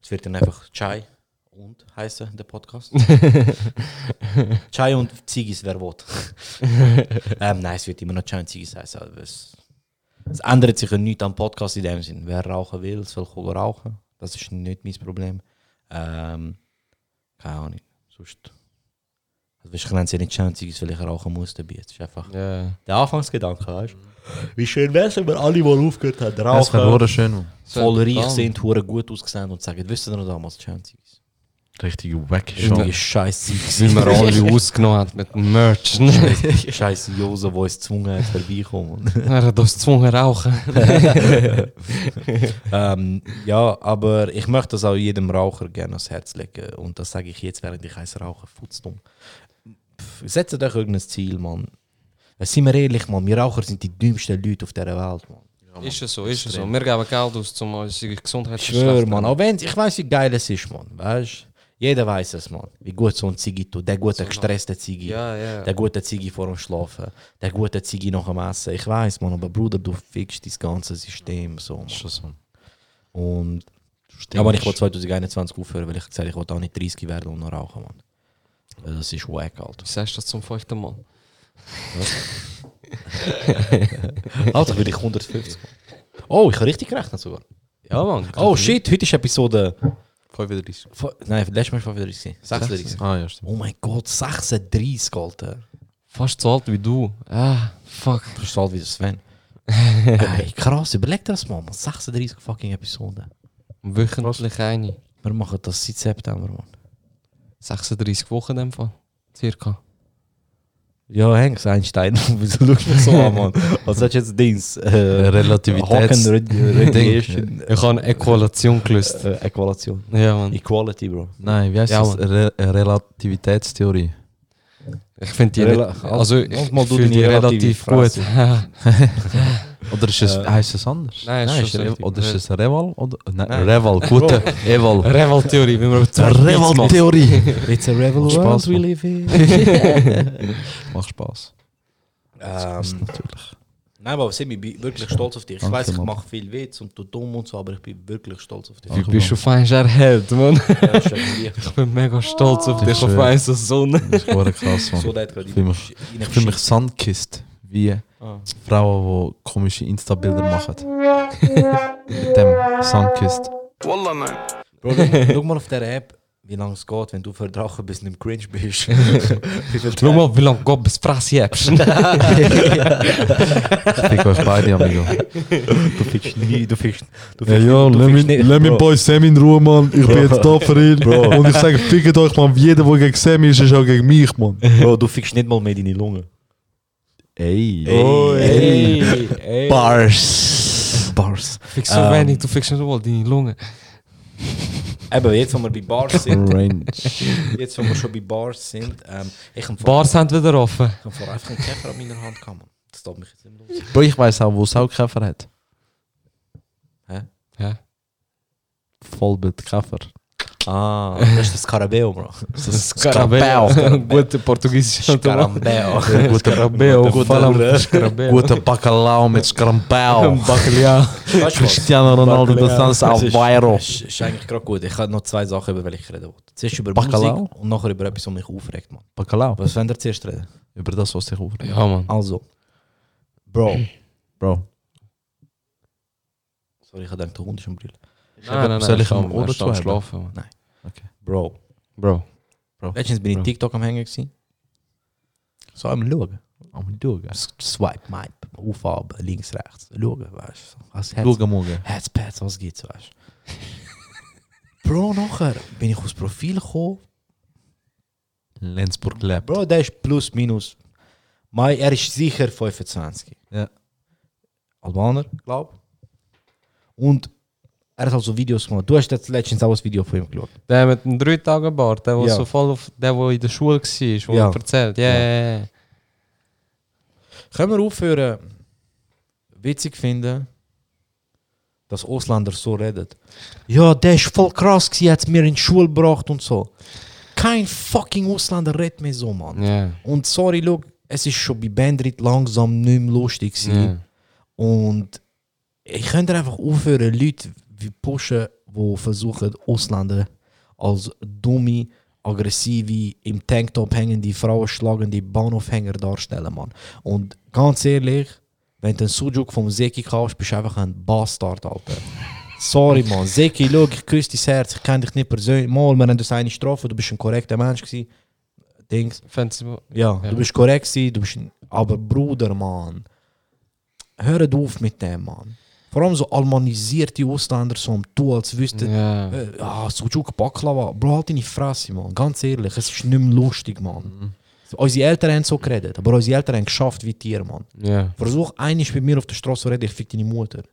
Es wird dann einfach Chai und heißen der Podcast. Chai und Ziggis, wer will. ähm, nein, es wird immer noch Chai und Ziggis heißen. Es, es ändert sich ja nichts am Podcast in dem Sinn. Wer rauchen will, soll rauchen. Das ist nicht mein Problem. Ähm, keine Ahnung. Sonst. Also, ich nenne es ja nicht Ziggis, weil ich rauchen muss dabei. Es ist einfach Ja. der Anfangsgedanke, weißt du? Wie schön wäre es, wenn wir alle mal aufgehört haben, Das wäre rauchen, hure schön, man. voll reich sind, hure gut ausgesehen und sagen, wisst ihr noch damals Ziggis? Richtig wack Irgendwie schon. scheiß Wie man alle ausgenommen hat mit dem Merch. ne? Scheiß Jose, der uns gezwungen hat, vorbeikommen. Er hat uns gezwungen rauchen. ähm, ja, aber ich möchte das auch jedem Raucher gerne ans Herz legen. Und das sage ich jetzt, während ich eins rauche. Futzdumm. Setzt euch irgendein Ziel, Mann. Äh, Seien wir ehrlich, Mann. Wir Raucher sind die dümmsten Leute auf dieser Welt, Mann. Ist es so, ist es so. Wir geben Geld aus, um unsere Gesundheit Ich zu verschlechtern. Mann. Auch wenn ich weiß, wie geil es ist, Mann. Weißt Jeder weiß es, Mann. Wie gut so ein Ziggy tut. Der gute, gestresste Ziggy. Ja, ja. Der gute Ziggy vor dem Schlafen. Der gute Ziggy nach dem Essen. Ich weiß, Mann. Aber Bruder, du fixst das ganze System so. Mann. Das ist schon so. Und Stimmst. Ja, aber ich wollte 2021 aufhören, weil ich gesagt habe, ich wollte auch nicht 30 werden und noch rauchen, Mann. Das ist wack, Alter. Wie sagst du das zum fünften Mal? Alter, will ich 150. Oh, ich habe richtig gerechnet sogar. Ja, Mann. Oh shit, heute ist Episode. 35. Vo- Nein, letztes Mal war 35. 36. Ah, ja, stimmt. Oh mein Gott, 36, Alter. Fast so alt wie du. Ah, fuck. Du bist so alt wie der Sven. Ey, krass, überleg dir das mal. man. 36 fucking Episoden. Wöchentlich eine. Wir machen das seit September, man. 36 Wochen in dem Fall. Circa. Ja, Hengst, Einstein. Wieso schaust du mich so an, Mann? Was hast du jetzt Dings? Äh, Relativitäts-. Ich habe eine Äqualation gelöst. Äh, Äqualation. Ja, Mann. Equality, Bro. Nein, wie heißt Ja, das? Re Relativitätstheorie. Ich finde die Rela- nicht, also ich Lass mal du fühle die relativ gut. Oder ist es, Äh, heisst es anders? Nein, ist ist schon Re- richtig. oder ist es Reval? Oder, nein, Nein. Reval, gute Eval. Reval-Theorie, wie man auf zwei Beats macht. Reval-Theorie. It's a rebel Macht world Spaß, we live in. Macht Spaß. Ähm, natürlich. nein, aber Simi, ich bin wirklich stolz auf dich. Ich Danke, weiß, ich Mann. mache viel Witz und du dumm und so, aber ich bin wirklich stolz auf dich. Du bist auf einmal ein Held, Mann. Ja, Ich bin mega stolz auf dich, auf schön. einmal so. Das ist krass, Mann. So Ich fühle ich fühl mich sandkist, wie Ah. Frauen, die komische Insta-Bilder machen. Mit dem Sandkist. Wallah nein. Bro, schau, mal auf der App, wie lange es geht, wenn du für Drachen bist und im Cringe bist. Schau mal, wie lange Gott bis Fresse hebst. Fick euch beide, amigo. Du fickst nie, du fickst. Du Ja, fickst ja, du lass fickst. Boy Sam in Ruhe, Mann. Ich bin Bro. jetzt da für ihn. Bro. Und ich sage, fickt euch, Mann. Jeder, der gegen Sam ist, ist auch gegen mich, Mann. Bro, du fickst nicht mal mehr deine Lunge. Ey. ey, ey. Bars. Bars. Fick so Ähm. wenig, du fickst nicht mal deine Lunge. Eben, jetzt, wo wir bei Bars sind, Range. jetzt, wo wir schon bei Bars sind, ähm, ich habe Bars sind wieder offen. Ich habe vorher einfach einen Käfer an meiner Hand gehabt. Mann. Das tut mich jetzt nicht mehr los. Bro, ich weiß auch, wo Saukäfer hat. Ja. Vollbildkäfer. Ah, das ist das Scarabeo, Bro. Das ist Scarabeo. Gute portugiesische Scarabeo. Guter Scarabeo. Vor allem Scarabeo. Guter Bacalhau mit Scarampau. Bacalhau. Weißt du was? Cristiano Ronaldo dos Santos Das ist- Alvaro. Das ist eigentlich gerade gut. Ich habe noch zwei Sachen, über welche ich reden wollte. Zuerst über Bacalhau? Musik und nachher über etwas, was mich aufregt, man. Bacalhau. Was wollen wir zuerst reden? Über das, was dich aufregt. Ja, Mann. Also, Bro. Bro. Sorry, ich habe gedacht, der Hund ist am Brüllen. Nein, nein, Soll ich nein, am er Ohr ist am zuheben? schlafen, Mann. Bro. Bro. Letztens bin ich Bro. TikTok am Hängen gewesen. So am Schauen. Am Schauen. Swipe, Map, Aufhaben, links, rechts. Schauen, weißt du. Was Herz, Schauen morgen. Herzpads, was gibt's, weißt du. Bro, nachher bin ich aufs Profil gekommen. Lenzburg lebt. Bro, der ist plus, minus. Mai, er ist sicher 25. Ja. Albaner, glaub. Und er hat also Videos gemacht. Du hast jetzt letztens auch ein Video von ihm geschaut. Der mit dem drei Tagen Bart, der, der Ja. so voll auf, der, der in der Schule war, wo Ja. er erzählt. Ja, ja, ja. Können wir aufhören, witzig finden, dass Ausländer so reden? Ja, der ist voll krass gewesen, hat mir in die Schule gebracht und so. Kein fucking Ausländer redet mehr so, Mann. Ja. Und sorry, look, es ist schon bei Bandrit langsam nicht mehr lustig. Ja. Und ich könnte einfach aufhören, Leute wie pushen, die versuchen, Ausländer als dumme, aggressive, im Tanktop hängende, Frauen schlagende Bahnhofhänger darstellen, Mann. Und ganz ehrlich, wenn du einen Sujuk vom Seki kaufst, bist du einfach ein Bastard, Alter. Sorry, Mann. Seki, schau, ich küsse dein Herz, ich kenne dich nicht persönlich. Mal, wir haben uns eine Strafe, du bist ein korrekter Mensch gewesen. Dings. Fancy, Ja, Ja. du bist korrekt gewesen, du bist ein, aber Bruder, Mann. Hört auf mit dem, Mann. Vor allem so almanisierte Ausländer, so am Tu, als wüssten, ja. äh, ah, Sujuk Baklava. Bro, halt deine Fresse, Mann. Ganz ehrlich, es ist nicht mehr lustig, Mann. Unsere Eltern haben so geredet, aber unsere Eltern haben geschafft wie Tiere, Mann. ja. Versuch einmal bei mir auf der Straße zu reden, ich fick deine Mutter.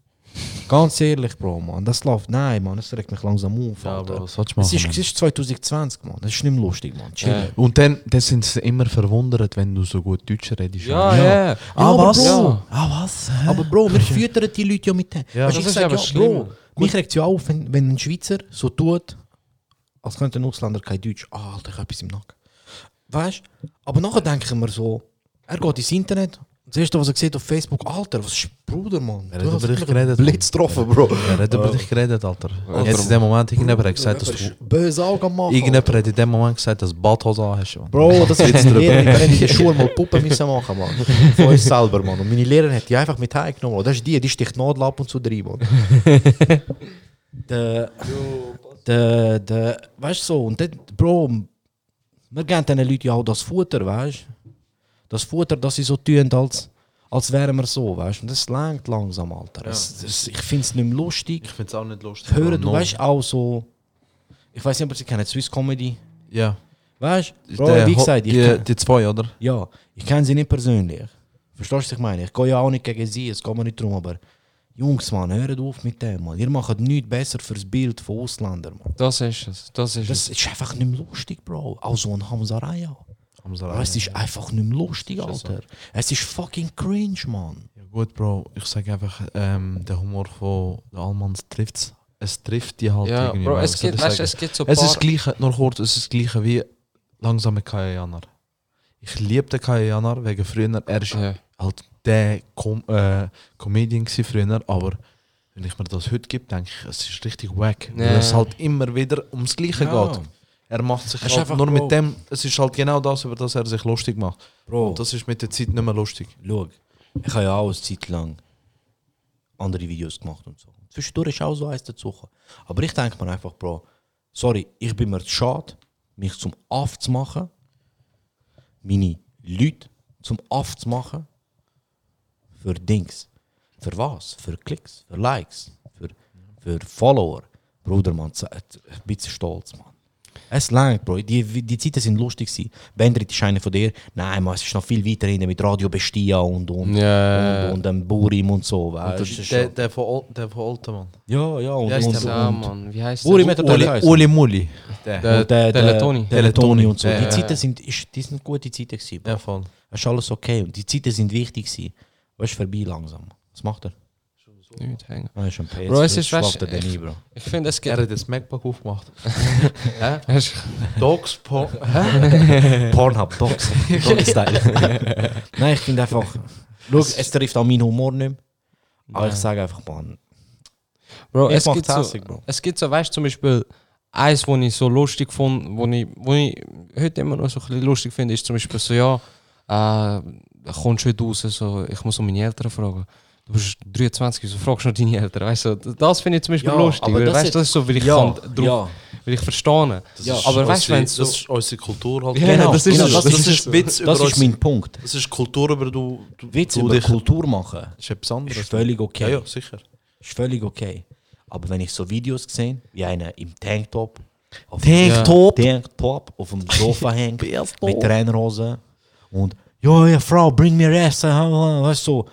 Ganz ehrlich, Bro, Mann. Das läuft, nein, Mann, das regt mich langsam auf, Ja, Alter. Bro, was du Es machen? ist, es ist 2020, Mann. Das ist nicht mehr lustig, Mann. Ja. Und dann, dann sind sie immer verwundert, wenn du so gut Deutsch redest. Ja, ja. Ah, aber was? Bro, Ah, was? Aber Bro, wir füttern die Leute ja mit dem. Ja. Das ich ist sag aber ja, schlimm. Bro, mich regt es ja auf, wenn, wenn ein Schweizer so tut, als könnte ein Ausländer kein Deutsch. Ah, Alter, ich habe etwas im Nacken. Weißt du? Aber nachher denke ich mir so, er geht ins Internet, Das erste, was er sieht auf Facebook, Alter, was ist Bruder, Mann? Er hat über dich geredet. Blitz getroffen, Bro. Er hat über dich geredet, Alter. Jetzt in dem Moment, irgendjemand hat gesagt, dass du... Böse Augen machen. Irgendjemand hat in dem Moment gesagt, dass du Badhose hast, Mann. Bro, das hat meine Lehrerin, wir der Schule mal Puppen müssen machen, Mann. Von uns selber, Mann. Und meine Lehrerin hat die einfach mit heimgenommen. Das ist die, die sticht Nadel ab und zu rein, Mann. der, der, der, weißt du so, und dann, Bro, wir geben diesen Leuten ja auch das Futter, weißt du? Das Futter, das sie so tun, als, als wären wir so, weißt du? Und das langt langsam, Alter. Es, das, ich finde es nicht mehr lustig. Ich finde es auch nicht lustig. Hören, du weißt auch so, ich weiß nicht, ob Sie kennen Swiss Comedy. Ja. Weißt du? Wie gesagt, ich die, kenn- die zwei, oder? ja, ich kenne sie nicht persönlich. Verstehst du, was ich meine? Ich gehe ja auch nicht gegen sie, es geht mir nicht darum, aber Jungs, Mann, hört auf mit dem, Mann. Ihr macht nichts besser fürs Bild von Ausländern, Mann. Das ist es. Das ist Das es. ist einfach nicht mehr lustig, Bro. Auch so ein. Hamza Bro, es ist einfach nicht mehr lustig, Alter. Es ist fucking cringe, Mann. Ja gut, Bro, ich sage einfach, ähm, der Humor von der Almans trifft es. Es trifft die halt Ja, irgendwie. Bro, weil, es gibt, ich weißt, es gibt so Es paar- ist das gleiche, noch kurz, es ist das gleiche wie langsame Kajaner. Ich liebe den Kajaner wegen früher, er ist Ja. halt der Com äh, Comedian früher, aber wenn ich mir das heute gebe, denke ich, es ist richtig wack. Weil Ja. es halt immer wieder ums Gleiche Ja. geht. Er macht sich halt einfach, nur Bro. mit dem, es ist halt genau das, über das er sich lustig macht. Bro, Und das ist mit der Zeit nicht mehr lustig. schau, ich habe ja auch eine Zeit lang andere Videos gemacht und so. Zwischendurch ist auch so eins dazugekommen. Aber ich denke mir einfach, Bro, sorry, ich bin mir zu schade, mich zum Aff zu machen, meine Leute zum Aff zu machen, für Dings. Für was? Für Klicks, für Likes, für, für Follower. Bruder, man, z- ein bisschen stolz, man. Es langt, Bro. Die, die Zeiten sind lustig. Bendrit ist einer von dir. Nein, man, es ist noch viel weiter hinten mit Radio Bestia und, und, Ja. und, und dem Burim und so. Weißt, Und ist der, schon- der von Ol- der von Oltenmann. ja, ja. Und, Wie heißt und, der? Und, Mann. Wie heißt Burim der? hat Uli. Uli Mulli. Der. Der- Und der, der, Teletoni. Teletoni und so. Die Zeiten sind, ist, die sind gute Zeiten gewesen, Bro. Ja, voll. Das ist alles okay. Und die Zeiten sind wichtig gewesen. Weißt du, vorbei langsam. Was macht er? Ah, ist ein PS. Bro, er du, dann ich- ein, Bro. Ich finde, es Er hat das MacBook aufgemacht. Dogs, po Pornhub Dogs. Doggy-Style. Nein, ich finde einfach. Schau, es trifft auch meinen Humor nicht mehr. Aber ich sage einfach, man. Bro, Ich es gibt, so, hässig, Bro. es gibt so, weißt du, zum Beispiel, eins, was ich so lustig fand, wo ich, wo ich heute immer noch so ein bisschen lustig finde, ist zum Beispiel so, ja, äh, kommst du heute raus, so, ich muss so meine Eltern fragen. Du bist 23, so fragst du noch deine Eltern, weißt du, das finde ich zum Beispiel Ja, lustig, aber weil, das weißt ist- du, das ist so, weil ich Ja, ja. weil ich verstehe. Ja, aber weißt du, wenn das so, ist unsere Kultur halt. Ja, Genau, das ist genau, es. das, Das ist, ist Witz über das ist uns. mein Punkt. Das ist Kultur über du, du Witz du über dich- Kultur machen Das ist etwas anderes. ist völlig okay. Ja, ja, sicher. Ist völlig okay. Aber wenn ich so Videos sehe, wie einer im Tanktop, auf Tanktop? Tanktop auf dem Sofa hängt, mit Trainerhose und ja, ja, Frau, bring mir Essen, weißt du, so.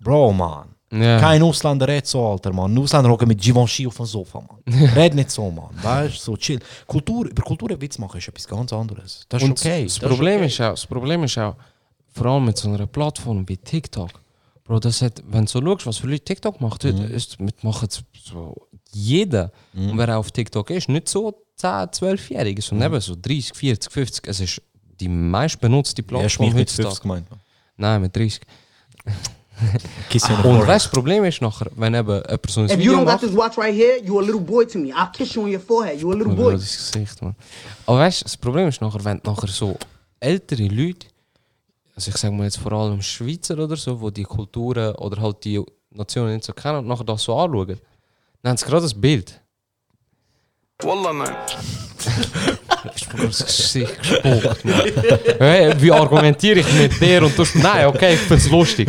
Bro, man. Ja. Kein Ausländer redet so, Alter, man. Ein Ausländer hocken mit Givenchy auf dem Sofa, man. Red nicht so, man. Weißt du, so chill. Kultur, über Kultur einen Witz machen ist etwas ganz anderes. Das ist Und okay. das, das Problem okay. ist auch, das Problem ist auch, vor allem mit so einer Plattform wie TikTok, Bro, das hat, wenn du so schaust, was für Leute TikTok macht, Mhm. ist, mit machen so jeder. Und wer auf TikTok ist, nicht so 10, 12-Jährige, sondern eben so 30, 40, 50. Es ist die meist benutzte Ja, Plattform mich mit heutzutage. 50 gemeint. Nein, mit 30. Kiss you on the Und forehead. weißt du, das Problem ist nachher, wenn eben jemand so ein If you don't got this watch right here, you a little boy to me. I'll kiss you on your forehead. You a little Oder boy. das Gesicht, man. Aber weißt du, das Problem ist nachher, wenn nachher so ältere Leute, also ich sage mal jetzt vor allem Schweizer oder so, wo die Kulturen oder halt die Nationen nicht so kennen und nachher das so anschauen, dann haben sie gerade das Bild. Wallah, nein. Das Gesicht gespuckt. Hey, wie argumentiere ich mit dir und du sagst, nein, okay, ich find's lustig.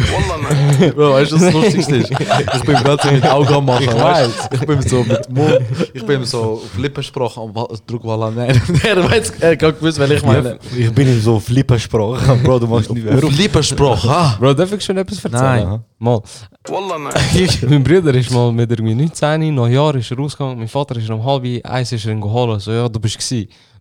Bro, weißt du, was das Lustigste ist? Ich bin gerade so mit Augen am machen. Ich weißt? Ich bin so mit Mund, ich bin so auf Lippensprache am Druck Walla nein. Er weiß, er kann gewusst, weil ich meine. Ich bin in so Flippensprache. Bro, du machst nicht mehr. Auf Lippensprache, ah! Bro, darf ich schon etwas erzählen? Nein. Mal. Wallah, nein. mein Bruder ist mal mit irgendwie 19, Neujahr ist er rausgegangen, mein Vater ist um halb eins ist er ihn geholt, so ja, du bist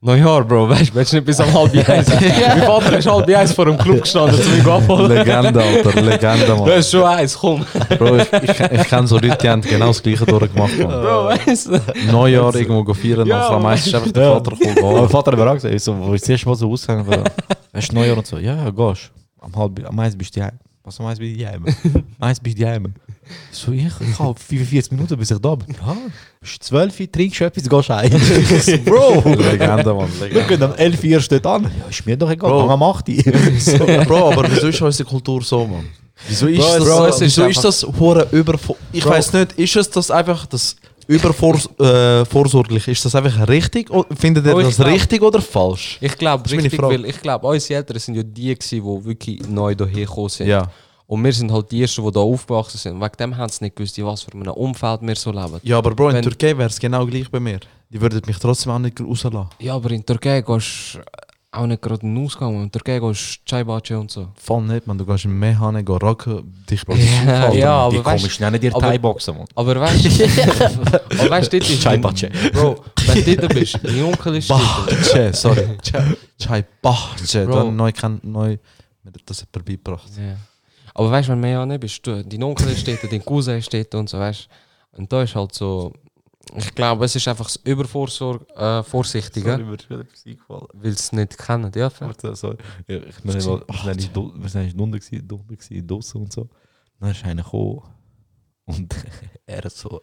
gsi. Neujahr, Bro, weißt du, du nicht bis um halb eins? mein Vater ist halb eins vor dem Club gestanden, zu mich abholen. Legende, Alter, Legende, Du Mann. hast schon eins, komm. Bro, ich, ich, ich kenne so Leute, die haben genau das gleiche durchgemacht, Mann. Bro, weißt du? Neujahr irgendwo feiern, Ja, am meisten ist einfach der Ja. Vater gekommen. mein Vater hat mir auch gesagt, so, wo ich das erste Mal so ausgegangen bin, hast du Neujahr und so, ja, ja, gehst. Am halb, am meisten bist du heim. was meins bei dir heim? Meins bei dir heim. So, ich, ich habe 45 Minuten, bis ich da bin. Ja, bist 12, trinkst du etwas, gehst so, Bro, Legende, Mann. wir Legende. gehen am 11 Uhr steht an. Ja, ist mir doch egal, Bro. Am 8 Uhr. So, Bro, aber wieso ist unsere Kultur so, Mann? Wieso ist Bro, das, Bro, wieso ist das hure über... Ich weiß nicht, ist es das einfach das übervorsorglich? Ist das einfach richtig? Findet ihr Oh, das glaub- richtig oder falsch? Ich glaube richtig, weil ich glaube, unsere Eltern sind ja die gewesen, die wirklich neu hierher gekommen sind. Ja. Und wir sind halt die Ersten, die da aufgewachsen sind. Wegen dem haben sie nicht gewusst, in was für einem Umfeld wir so leben. Ja, aber Bro, in Wenn- Türkei wäre es genau gleich bei mir. Die würden mich trotzdem auch nicht rauslassen. Ja, aber in Türkei gehst du auch nicht gerade in den Ausgang. In Türkei gehst du Chaibache und so. Voll nicht, man. Du gehst in Mehane, geh rocken, dich bei Ja, ja, die aber weißt komisch, nennen dir aber- Thai-Boxen, Mann. Aber weißt du, aber weißt du, dort ist. Chaibache. Bro, wenn du dort bist, mein Onkel ist. Bahce, sorry. Chai Bahce. Bro. Du hast neu, neu mir hat das jemand beigebracht. Ja. Aber weißt du, wenn du ja nicht bist, du, dein Onkel ist dort, dein Cousin dort und so, weißt du. Und da ist halt so. Ich glaube, es ist einfach das Übervorsorg, äh, weil es nicht kennen. Ja, sorry. Ich bin wir sind eigentlich drunter drunter draussen und so. Dann ist einer gekommen und er hat so,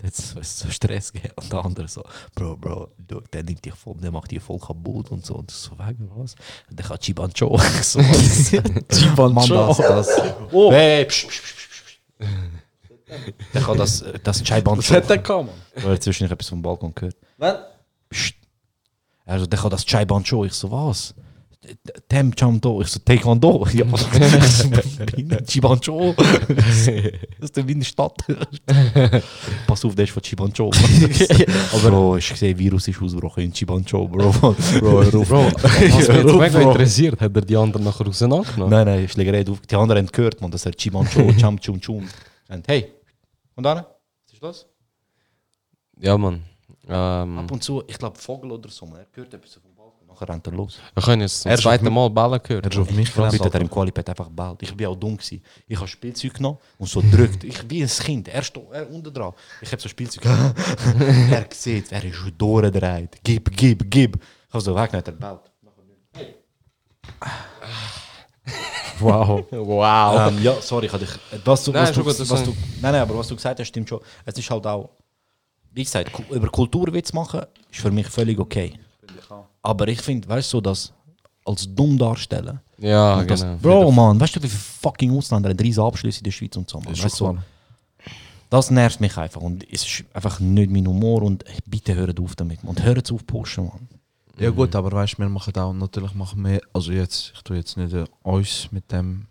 der hat so, Stress gegeben und der andere so, Bro, Bro, du, der nimmt dich voll, der macht dich voll kaputt und so. Und so, wegen was? Der kann Chibancho. So, Chibancho. Das, das. Oh. Hey, psch, psch, psch, psch. Der kann das, das Chibancho. Was hat der Mann? Ich habe zwischendurch etwas vom Balkon gehört. Was? Psst. Also, der kann das Chai Bancho. Ich so, was? Chamdo. Ich so, Taekwondo. Ja, was? Chai Bancho. Das ist der Wiener Stadt. Pass auf, der ist von Chibancho. Aber Bro, ich sehe, Virus ist ausgebrochen in Chibancho, Bro. Bro, auf. Bro, was mich auf, mega Bro. interessiert, hat er die anderen nachher auseinandergenommen? Nein, nein, Schlägerei. du- Die anderen haben gehört, man, dass er Chibancho, Cham Chum Chum. Und hey, und dann? Was ist das? Ja, Mann. Ähm, Ab und zu, ich glaube, Vogel oder so, man. er hört etwas vom Balkon, nachher rennt er los. wir können jetzt zum Er zweiten Mal Bällen gehört. Er ist auf mich Bitte hat er im Qualipad einfach geballt. Ich bin auch dumm gewesen. Ich habe Spielzeug genommen und so gedrückt. Ich wie ein Kind. Er steht er unten dran. Ich habe so Spielzeug. er sieht, er ist durchgedreht. Gib, gib, gib. Ich habe so weg, nicht er geballt. Wow. Wow. Ähm, ja, sorry, ich habe dich. Was du, Nein, was du, gut, was du, nein, nein, aber was du gesagt hast, stimmt schon. Es ist halt auch, wie gesagt, über Kulturwitz machen ist für mich völlig okay. Aber ich finde, weißt du, so das als dumm darstellen. Ja, Und das, genau. Bro, man, weißt du, wie viele fucking Ausländer haben riesen Abschlüsse in der Schweiz und so, man. Ist Weißt du, das nervt mich einfach und es ist einfach nicht mein Humor und bitte hört auf damit man. und hört auf pushen, man. Ja gut, aber weißt du, wir machen auch natürlich machen wir, also jetzt, ich tue jetzt nicht äh, uns mit dem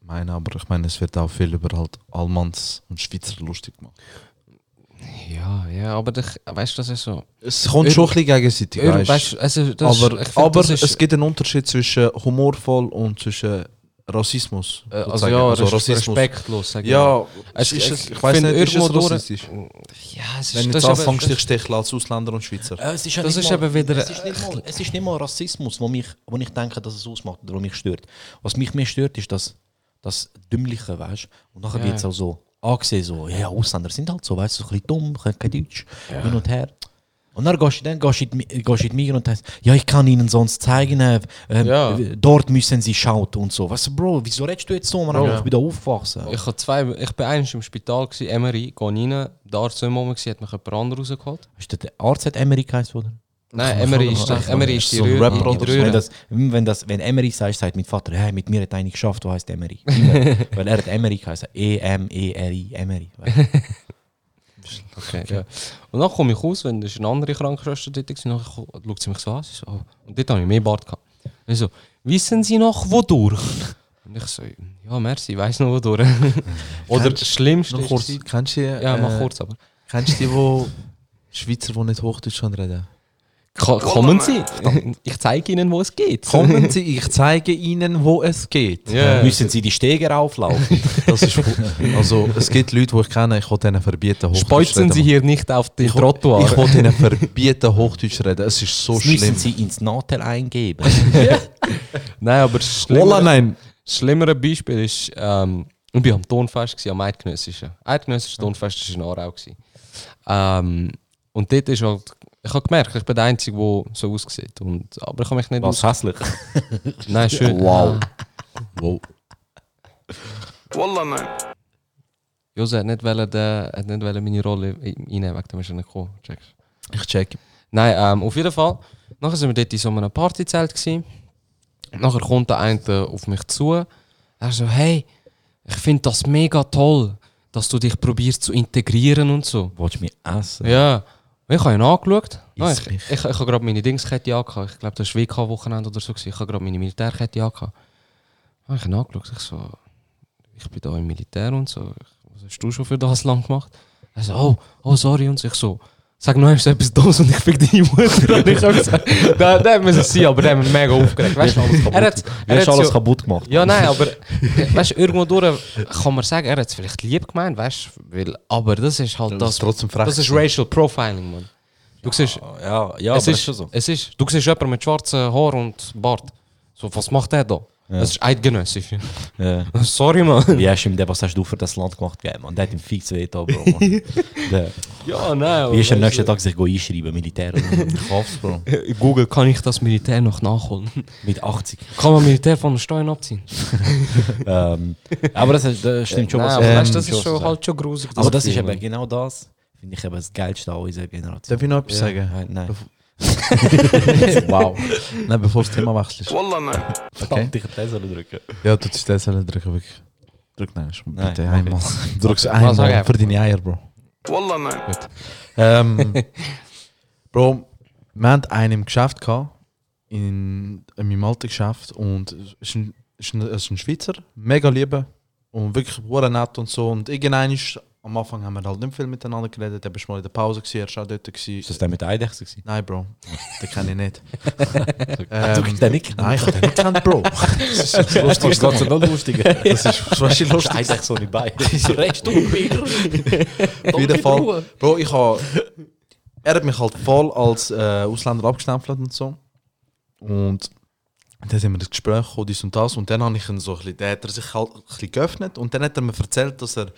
meinen, aber ich meine, es wird auch viel über halt Almans und Schweizer lustig gemacht. Ja, ja, aber ich, weißt du, das ist so. Es kommt Ir- schon ein bisschen gegenseitig, Ir- weißt du. du, also, das Aber, ist, find, aber das ist, es gibt einen Unterschied zwischen humorvoll und zwischen Rassismus. äh, also ja, also Rassismus. respektlos. sag ich. Ja, Es- ist ich- es, ich ich weiß nicht, ist es rassistisch? ja, es Wenn ist, du das jetzt anfängst, dich sticheln als Ausländer und Schweizer. Äh, es ist ja Das nicht ist mal, eben wieder- Es ist, nicht mal, es ist nicht mal Rassismus, wo, mich, wo ich denke, dass es ausmacht oder wo mich stört. Was mich mehr stört, ist das, das Dümmliche, weißt du? Und nachher Ja. wird es auch so angesehen, so, ja, Ausländer sind halt so, weißt du, so ein bisschen dumm, können kein Deutsch, hin und her. Und dann gehst du, dann gehst du, in gehst du in Migros und sagst, ja, ich kann ihnen sonst zeigen, äh, ähm, Ja. dort müssen sie schauen und so. Weißt du, Bro, wieso redest du jetzt so, man? Bro. Ich bin da aufgewachsen. Ich, hab zwei, ich bin eins im Spital, gewesen, Emery, gehe rein, der Arzt war Moment, gewesen, hat mich jemand anderes rausgeholt. Ist das der Arzt hat Emery geheißen, oder? Nein, Emery ist, Emery ist die so Röhre. So. Röhre. Wenn, das, wenn, das, wenn Emery sagt, sagt mein Vater, hey, mit mir hat einer geschafft, der heißt Emery. Weil er hat Emery geheißen. E E-M-E-R-I, Emery. Okay, ja. Und dann komme ich raus, wenn da ist eine andere Krankenschwester dort war, dann schaut sie mich so an. Sie so, oh. Und dort habe ich mehr Bart gehabt. Und ich so, wissen Sie noch wodurch? Und ich so, ja, merci, ich weiss noch wodurch. Oder das Schlimmste Noch kurz, kennst du die, Ja, mach äh, kurz aber. Kennst du die, wo Schweizer, die nicht Hochdeutsch reden? Ko kommen Sie, ich zeige Ihnen, wo es geht. Kommen Sie, ich zeige Ihnen, wo es geht. Ja. Müssen Sie die Stege auflaufen? Das ist, also, es gibt Leute, die ich kenne, ich will denen verbieten, Hochdeutsch Speuzen reden. Sie hier nicht auf den Ich, Trottoir. ich will ihnen verbieten, Hochdeutsch reden. Es ist so Das schlimm. müssen Sie ins Natel eingeben. Nein, aber das Voila, Schlimmere, nein. das schlimmere Beispiel ist, ähm, ich war am Tonfest, am Eidgenössischen. Eidgenössisches Tonfest war in Aarau. Ähm, und dort ist halt, ich habe gemerkt, ich bin der Einzige, der so aussieht. Und, aber ich habe mich nicht Was hässlich. Nein, schön. Wow. wow. Wallah nein. Jose hat nicht, wollen, hat nicht wollen meine Rolle reinnehmen, wegen dem ist er nicht gekommen. Checkst. Ich check. Nein, ähm, auf jeden Fall. Nachher sind wir dort in so einem Partyzelt. Gewesen. Nachher kommt der eine auf mich zu. Er so, hey, ich finde das mega toll, dass du dich probierst zu integrieren und so. Wolltest du mich essen? Ja. Ich habe ihn angeschaut. Iss ich, mich. ich, ich, habe gerade meine Dingskette angehabt. Ich glaube, das war WK-Wochenende oder so. Ich habe gerade meine Militärkette angehabt. Habe ich ihn angeschaut. Ich so, ich bin da im Militär und so. Was hast du schon für das lang gemacht? Er so, oh, oh, sorry. Und so. ich so, sag noch einmal etwas Dummes und ich fick deine Mutter. Und ich habe gesagt, da, da müssen es sein, aber der hat mich mega aufgeregt. Weißt, du, er hat, er hat du alles so- kaputt gemacht? ja, nein, aber weißt du, irgendwo durch kann man sagen, er hat es vielleicht lieb gemeint, weißt du, weil- aber das ist halt Das das. ist trotzdem frech das ist. Racial Profiling, Mann. Du siehst, Ja, ja, es aber ist, ist schon so. es ist, du siehst jemanden mit schwarzen Haar und Bart. So, was macht der da? Das ist eidgenössisch. Ja. Sorry, Mann. Wie hast du ihm den, was hast du für das Land gemacht, man? Der hat ihm fix weh da, Bro, Ja, nein. Wie ist am nächsten Tag sich einschreiben, Militär? Ich hoff's, Bro. In Google kann ich das Militär noch nachholen. Mit 80. Kann man Militär von den Steuern abziehen? ähm, aber das, ist- das stimmt schon, Nein, was aber du weißt, ähm, das ist schon, halt schon grusig. Aber das ist eben genau das, finde ich eben das Geilste an unserer Generation. Darf ich noch etwas Ja, sagen? Nein, nein. wow. Nein, bevor das Thema wechselst. Wallah nein. Okay. Ich hätte das drücken. Ja, du musst das drücken, wirklich. Drück nein, Nein, bitte mach einmal. jetzt. Drück's einmal für deine Eier, Bro. Wallah nein. Ähm, Bro, wir hatten einen im Geschäft gehabt, in, in meinem alten Geschäft und es ist ein, ist ein, ist ein Schweizer, mega lieber und wirklich nett und so und irgendwann ist, am Anfang haben wir halt nicht viel miteinander geredet, er war mal in der Pause, gewesen, er war auch dort. Gewesen. Ist das der mit gewesen? Nein, Bro, den kenne ich nicht. Ah, du kennst den nicht? Nein, ich habe den nicht gekannt, Bro. Das ist das Das ist noch lustiger. Das ist ist lustig. Eidechse so nicht bei. So redest du wieder. Auf jeden Fall. Bro, ich habe. Er hat mich halt voll als äh, Ausländer abgestempelt und so. Und dann sind wir ins Gespräch gekommen, dies und das. Und dann habe ich ihn so ein bisschen, dann hat er sich halt ein bisschen geöffnet. Und dann hat er mir erzählt, dass er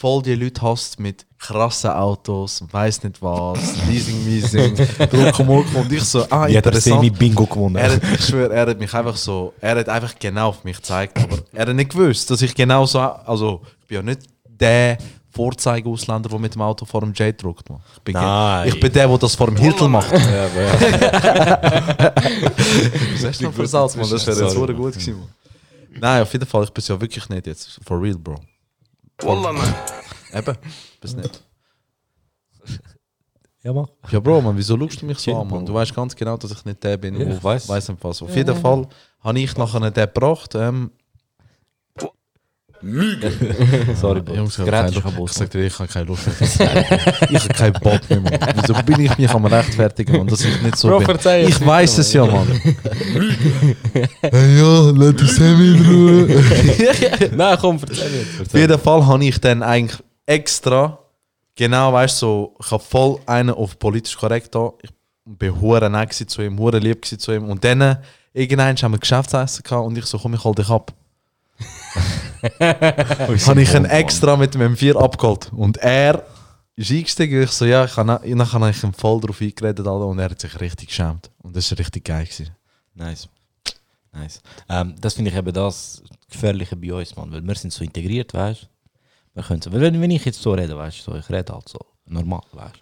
voll die Leute hasst mit krassen Autos, weiß nicht was, Leasing, Measing, Druck und ich so, ah, Wie hat er interessant. Semi-Bingo gewonnen? Er hat, ich schwöre, er hat mich einfach so, er hat einfach genau auf mich gezeigt, aber er hat nicht gewusst, dass ich genau so, also ich bin ja nicht der Vorzeigeausländer, der mit dem Auto vor dem J druckt. Man. Ich, bin Nein. ich bin der, der das vor dem Hilton macht. Ja, ja. Was hast du noch für Salz, man? Das wäre jetzt super gut gewesen. Nein, auf jeden Fall, ich bin ja wirklich nicht jetzt. For real, Bro. Wallah nein. Eben, bist nicht. ja, mach. Ja, Bro, man, wieso schaust du mich so Chill, an, man? Bro. Du weißt ganz genau, dass ich nicht der bin, Ja, wo ich weiss. weiss nicht was. Auf jeden Fall habe ich nachher den gebracht. Ähm, Sorry, Bro. Jungs, ich, Gerät habe kaputt. ich sag dir, ich habe keine Lust mehr. ich habe keinen Bock mehr, Mann. Wieso bin ich mich am rechtfertigen, Mann, dass ich nicht so Bro, bin? verzeih Ich weiß es ja, Mann. hey, ja, lass die Sammy in Ruhe. Nein, komm, erzähl mir. Auf jeden Fall habe ich dann eigentlich extra, genau, weißt du, so, ich habe voll einen auf politisch korrekt da. Ich bin hure nett zu ihm, hure lieb zu ihm. Und dann, irgendwann haben wir Geschäftsessen gehabt und ich so, komm, ich hol dich ab. habe ich ihn extra mit dem M4 abgeholt. Und er ist eingestiegen, ich so, ja, ich habe, dann habe ich ihn voll drauf eingeredet Alter, und er hat sich richtig geschämt. Und das war richtig geil. Gewesen. Nice. Nice. Ähm, das finde ich eben das Gefährliche bei uns, Mann. Weil wir sind so integriert, weißt du? Wir können so, wenn, wenn ich jetzt so rede, weißt du, so, ich rede halt so normal, weißt du.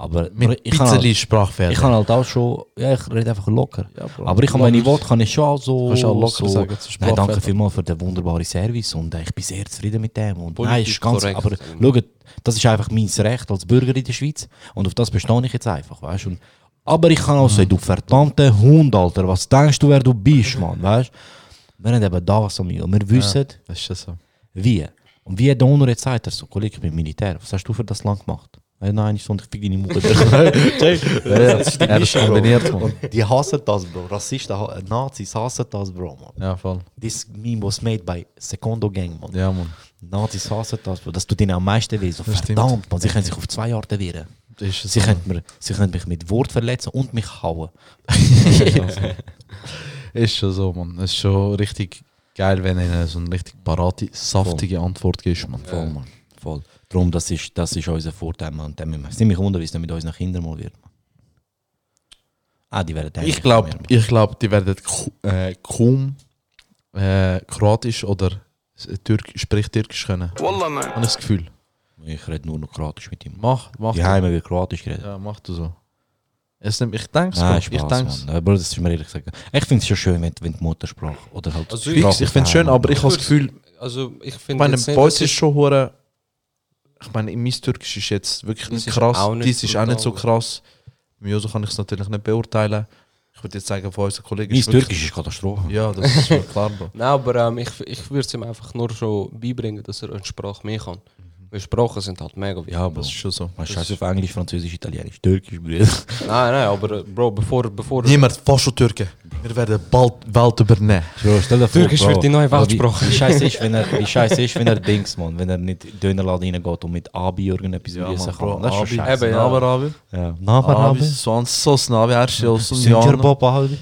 Aber Mit ich bisschen halt, Sprachfehler. ich kann halt auch schon, ja, ich rede einfach locker. Ja, Bro. Aber ich kann, wenn ich will, kann ich schon auch so. Kannst auch locker so sagen, zu Nein, danke vielmals für den wunderbaren Service und äh, ich bin sehr zufrieden mit dem. Und nein, ist ganz, korrekt. aber schaut, das ist einfach mein Recht als Bürger in der Schweiz und auf das bestehe ich jetzt einfach, weißt. Und- Aber ich kann auch sagen, du verdammter Hund, Alter, was denkst du, wer du bist, Mann, weißt? Wir haben eben das an mir und wir wissen, Das ist ja so. wie. Und wie der Donor jetzt sagt, er so, Kollege, ich bin Militär, was hast du für das Land gemacht? Hey, nein, ich stand, ich fick deine Mutter. Ja, ja. Er ist kombiniert, Mann. Die hassen das, Bro. Rassisten, ha- Nazis hassen das, Bro, man. Ja, voll. This meme was made by Secondo Gang, man. Ja, Mann. Nazis hassen das, Bro. Das tut ihnen am meisten weh. So, Das stimmt. verdammt, man. Sie können sich auf zwei Arten wehren. Das ist Sie so. können, mir, sie können mich mit Wort verletzen und mich hauen. Ist schon so, Mann. Es ist schon richtig geil, wenn ihnen so eine richtig parate, saftige Antwort gibst, Mann. Voll, man. Voll. Darum, das ist, das ist unser Vorteil, man. Und dann müssen wir- sind mich wundern, wie es dann mit unseren Kindern mal wird. Ah, die werden Ich glaube, ich glaub, die werden äh, kaum äh, Kroatisch oder Türk, spricht Türkisch können. Wallah nein. Habe ich das Gefühl. Ich rede nur noch Kroatisch mit ihm. Mach, mach. Die. Heime wird Kroatisch geredet. Ja, mach du so. Es nimmt, ich denke es, ich denke. Aber das ist mir ehrlich gesagt. Ich finde es schon schön, wenn, wenn die Muttersprache oder halt. Also Sprache Fix, ich finde es schön, aber ich habe das Gefühl, Also ich ich finde bei uns dass ist ich- schon hure. Ich meine, mein Türkisch ist jetzt wirklich Das nicht ist krass. nicht Dies ist auch nicht so krass. Mit Joso kann ich es natürlich nicht beurteilen. Ich würde jetzt sagen, von unseren Kollegen Mein ist Türkisch ist Katastrophe. Ja, das ist mir klar. Nein, aber ähm, ich, ich würde es ihm einfach nur schon beibringen, dass er eine Sprache mehr kann. Weil Sprachen sind halt mega wichtig. Ja, Bro. Das ist schon so. Man scheiß auf Englisch, Französisch, Italienisch, Türkisch, Bruder. Nein, nein, aber äh, Bro, bevor, bevor Niemand, fast schon Türken. Wir werden bald Welt übernehmen. Bro, stell dir vor, Türkisch Bro, wird die neue Bro, Weltsprache. Wie, scheiße ist, wenn er, wie scheiße ist, wenn er Dings, man, wenn er nicht Dönerladen reingeht und mit Abi irgendetwas Ja, man, kann. Bro, Das ist schon Abi, scheiße. Eben, ja. Aber, Abi. Ja, Name Abi, Abi. so ein so snabi, er ist ja aus dem Jahr. Bob Abi.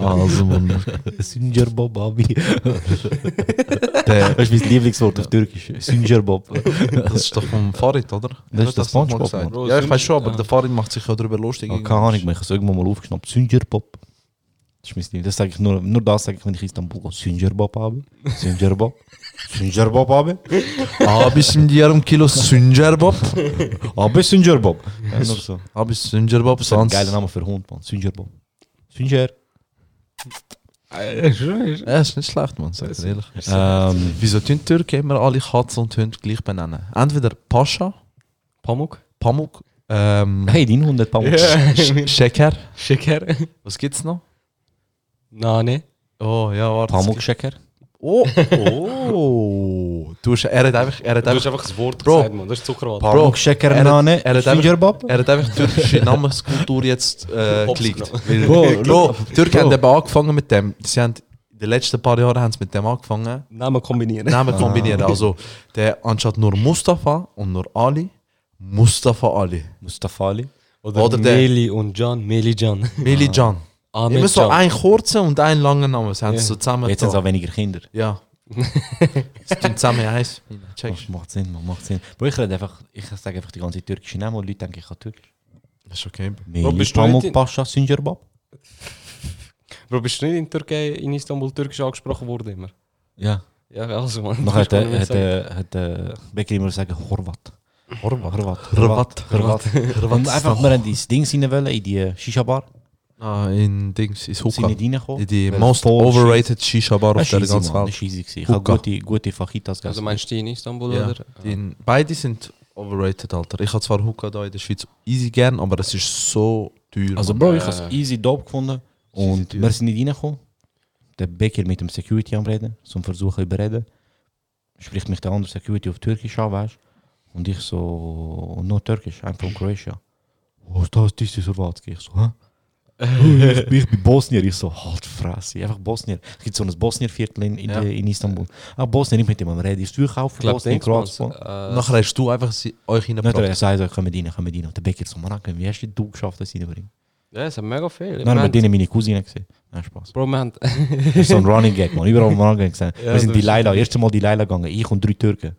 Also, man. Singer Bob Abi. Der, Das ist mein Lieblingswort auf Türkisch. Singer Bob. das ist doch vom Farid, oder? Das ist das SpongeBob? Mann. Ja, ich weiß schon, aber der Farid macht sich ja darüber lustig. Ah, keine Ahnung, ich habe es irgendwann mal aufgeschnappt. Singer Bob. Das ist mein Lieblings. Das sage ich nur, nur das sage ich, wenn ich in Istanbul gehe. Singer Bob Abi. Singer Bob Abi. Abi şimdi yarım kilo Sünger Bob. Abi Singer Bob. Ja, nur so. Abi Sünger Bob. Das ist ein geiler Name für Hund, man. Singer Bob. Singer. Ja, ist nicht schlecht, man, sag ich ehrlich. Ähm, Wieso tun die Türken immer alle Katzen und Hunde gleich benennen? Entweder Pascha, Pamuk? Pamuk, ähm, hey, dein Hund hat Pamuk. Sch- Schecker. Schicker? Was gibt's noch? Nein, Oh, ja, warte. Pamuk Checker. Oh, oh. Du hast, er hat einfach, er hat Du hast einfach, einfach das Wort Bro. gesagt, man. Das ist Zuckerwatte. Bro, Checker er er hat Bob. er hat einfach die türkische Namenskultur jetzt äh, gelegt. Bro, die Türken Bro. haben eben angefangen mit dem. Sie haben, in den letzten paar Jahren haben sie mit dem angefangen. Namen kombinieren. Namen kombinieren. Also, der anstatt nur Mustafa und nur Ali, Mustafa Ali. Mustafa Ali. Oder, Oder der- Meli und John. Meli John. Meli Can. Ahmed Immer so ein kurzer und ein langer Name. Das haben sie Ja. so zusammen. Jetzt sind es auch weniger Kinder. Ja. Sie tun zusammen eins. Checkst macht Sinn, man macht Sinn. Bro, ich rede einfach, ich sage einfach die ganze türkische Namen und Leute denken, ich kann Türkisch. Das ist okay. Meli, bist du nicht in- Pascha, Singer Bob. Bro, bist du nicht in Türkei, in Istanbul türkisch angesprochen worden immer? Ja. Ja, also man. Man hat sagen. der- hat der Becker immer sagen Horvat. Horvat. Horvat. Horvat. Horvat. Und einfach, wir haben dieses Ding rein wollen, in die Shisha-Bar. Ah, in Dings, in Sind Hookah. nicht reingekommen. In die Weil most overrated Shisha-Bar auf Das der easy, ganzen Mann. Welt. Das war easy. Ich habe Hookah. gute, gute Fajitas gegessen. Also meinst du die in Istanbul Ja, oder? die in, beide sind overrated, Alter. Ich habe zwar Hookah da in der Schweiz easy gern, aber es ist so teuer. Also Mann. Bro, ich habe es easy dope gefunden. Und wir sind nicht reingekommen. Der Becker mit dem Security am Reden, zum Versuchen zu überreden. Spricht mich der andere Security auf Türkisch an, weißt Und ich so, no Türkisch, I'm from Croatia. Was ist das, das ist Slowatski. Ich so, hä? Ich, bin- ich bin Bosnier. Ich so, halt Fresse, einfach Bosnier. Es gibt so ein Bosnier-Viertel in, in, Ja. in Istanbul. Ah, Bosnier, nicht mit dem am Reden. Ist Ich glaube, Bosnier, Kroatien. äh, Nachher hast du einfach sie, euch Nicht, er reingebracht. sagt so, komm rein, komm rein. Und der Becker so, Mann, wie hast du geschafft, das reinbringen? Ja, es sind mega viel. Nein, Wir mit denen haben- meine Cousine gesehen. Nein, Spaß. Bro, wir haben... Das ist so ein Running Gag, man. Überall Running Gag gesehen. Ja, wir sind die Leila, erste Mal die Leila gegangen. Ich und drei Türken.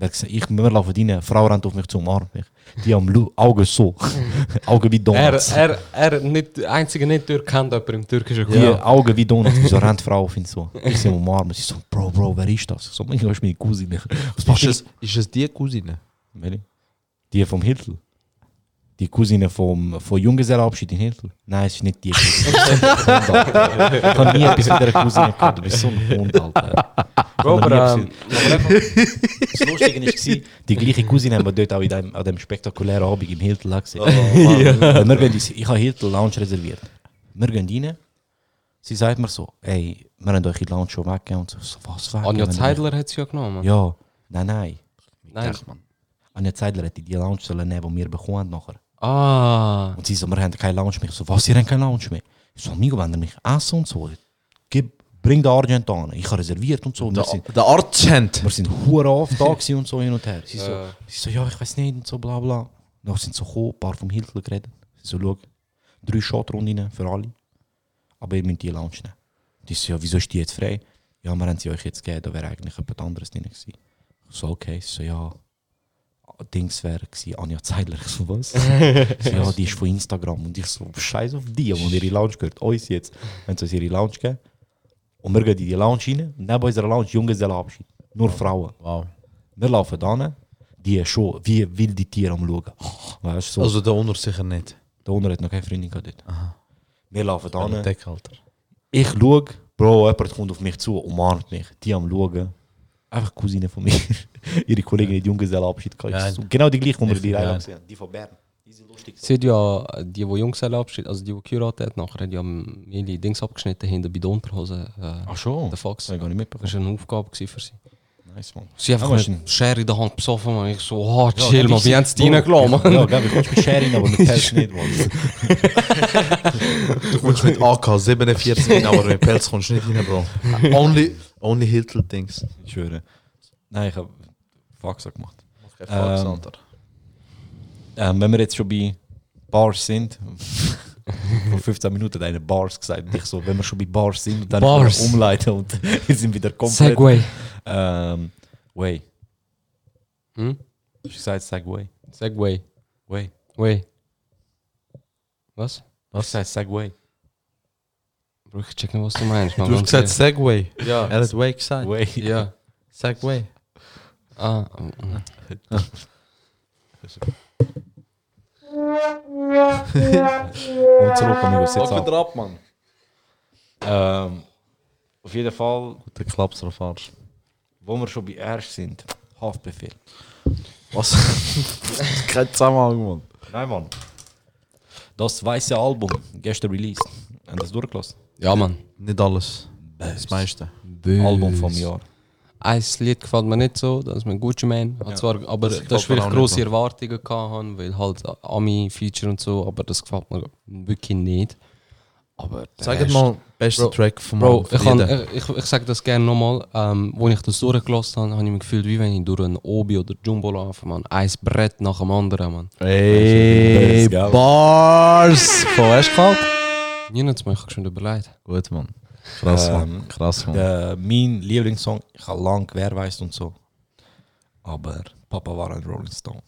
Der gesagt, Ich, laufen rein, eine Frau rennt auf mich zu, umarmt mich. Die haben Augen so. Augen wie Er, Donuts. er, er, nicht, der einzige Nicht-Türk kennt jemanden im türkischen Die Club. Augen wie Donuts. Wieso rennt Frau auf ihn so? Ich sie umarmen. Sie so, Bro, Bro, wer ist das? Ich so, ich ist meine Cousine. Was Ist es, ist es die Cousine? Welche? Die vom Hiltl. Die Cousine vom, von Junggesellenabschied in Hiltl. Nein, es ist nicht die Cousine. ich habe nie etwas mit dieser Cousine gehabt. Du bist so ein Hund, Alter. Bro, aber, ähm, etwas- aber einfach, das Lustige war, die gleiche Cousine haben wir dort auch in dem, an dem spektakulären Abend im auch gesehen. Weil wir gehen, in- ich habe Hiltl Lounge reserviert. Wir gehen rein. Sie sagt mir so, ey, wir haben euch in die Lounge schon weggegeben. Und so, so was weggegeben? Anja Wir Zeidler hat es ja genommen. Ja, nein, nein. Nein. Anja Zeidler hätte die Lounge sollen nehmen, die wir bekommen haben nachher. Ah. Und sie so, wir haben keine Lounge mehr. Ich so, was, ihr habt keine Lounge mehr? Ich so, amigo, wenn ihr mich essen und so, gib, bring den Argent an. Ich habe reserviert und so. Und wir sind, Der Arzt. wir sind hure oft da und so hin und her. Sie so, Ja. sie so ja, ich weiß nicht und so, bla bla. Dann sind so gekommen, ein paar vom Hiltl geredet. Sie so, schau, drei Shotrunden für alle. Aber ihr müsst die Lounge nehmen. Die so, ja, wieso ist die jetzt frei? Ja, wir haben sie euch jetzt gegeben, da wäre eigentlich jemand anderes drin gewesen. Ich so, okay. Sie so, ja. Dings wäre gewesen, Anja Zeidler. Ich so, was? so, ja, die ist von Instagram. Und ich so, scheiß auf die, die ihre Lounge gehört. Uns jetzt. Wenn sie uns ihre Lounge geben. Und wir gehen in die Lounge rein. Und neben unserer Lounge Junggesellenabschied. Nur Frauen. Wow. Wir laufen da die schon wie wilde Tiere am Schauen. Weißt so. Also der Unter sicher nicht. der Owner hat noch keine Freundin gehabt dort. Wir laufen da. Ich schaue, Bro, jemand kommt auf mich zu, umarmt mich. Die am Schauen. Einfach Cousine von mir. Ihre Kollegin hat Junggesellenabschied gehabt. Genau die gleiche, die wir geil. gesehen haben. Die von Bern. Die hat ja, die, die Junggesellenabschied, also die, die geheiratet hat, nachher hat ja ihre Dings abgeschnitten hinten bei der Unterhose. Äh, Ach schon? der Fox. Das war eine Aufgabe für sie. Nice, man. Sie einfach Ja, mit Schere in der Hand besoffen, man. Ich so, oh, Ja, chill, das man, wie haben die reingelassen, man? Ja, gell, du kommst mit Sharing, aber mit Pelz nicht, man. Du kommst mit AK 47 rein, aber mit Pelz kommst du nicht rein, Bro. Only, only Hiltel-Dings. Ich schwöre. Nein, ich habe Faxa gemacht. Kein Fax, Alter. Ähm, wenn wir jetzt schon bei Bars sind, vor 15 Minuten hat einer Bars gesagt. Und ich so, wenn wir schon bei Bars sind, dann Bars. umleiten und wir sind wieder komplett. Segway. Ähm, way. Hm? Hast du gesagt Segway? Segway. Way. Way. Was? Was? Ich gesagt Segway. Bro, ich check nicht, was du meinst. man. Du hast gesagt Segway. Ja. Er hat Way gesagt. Way. Ja. Segway. Ah, Und zurück, amigos. Jetzt ab. ab, Mann. Ähm, auf jeden Fall, Der Klaps drauf Arsch. wo wir schon bei Ersch sind, Haftbefehl. Was? Kein Zusammenhang, Mann. Nein, Mann. Das weiße Album, gestern released. Haben das durchgelassen? ja, Mann. Nicht alles. Das meiste. Album vom Jahr. Ein Lied gefällt mir nicht so, das ist mein Gucci Man. Hat zwar, aber das das, ist, weil ich grosse Erwartungen hatte, weil halt Ami-Feature und so, aber das gefällt mir wirklich nicht. Aber Sag Rest- mal, bester Bro, Track vom Bro, ich, für kann, ich, ich, ich sage das gerne nochmal. Ähm, als ich das durchgelassen habe, habe ich mich gefühlt, wie wenn ich durch ein Obi oder Jumbo laufe, man. Ein Brett nach dem anderen, man. Ey? Bars! Von Eschkalt? Niemand mehr, ich habe schon überlegt. Gut, Mann. Krass, Ähm, Mann. Krass, Mann. Der, mein Lieblingssong, ich habe lang wer weiß und so. Aber Papa war ein Rolling Stone.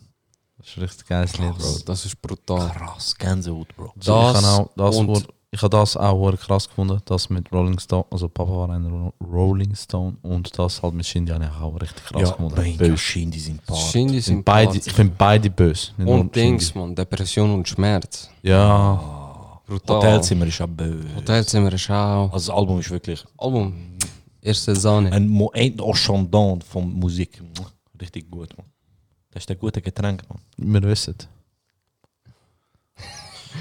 Das ist ein richtig geiles Lied, Bro, das ist brutal. Krass, Gänsehaut, Bro. So, ich Das auch das, und- ich habe das auch krass gefunden, das mit Rolling Stone, also Papa war ein Ro- Rolling Stone und das halt mit Shindy habe ich auch richtig krass Ja, gefunden. Shindy sind Part. Shindy Ich finde sind beide, Part. ich find beide böse. Und Dings, man. Depression und Schmerz. Ja, Brutal. Hotelzimmer ist auch böse. Hotelzimmer ist auch. Also das Album ist wirklich Album. Erste Sahne. ein Mo- ein Ascendant von Musik. Richtig gut, man. Das ist der gute Getränk, man. wir wissen.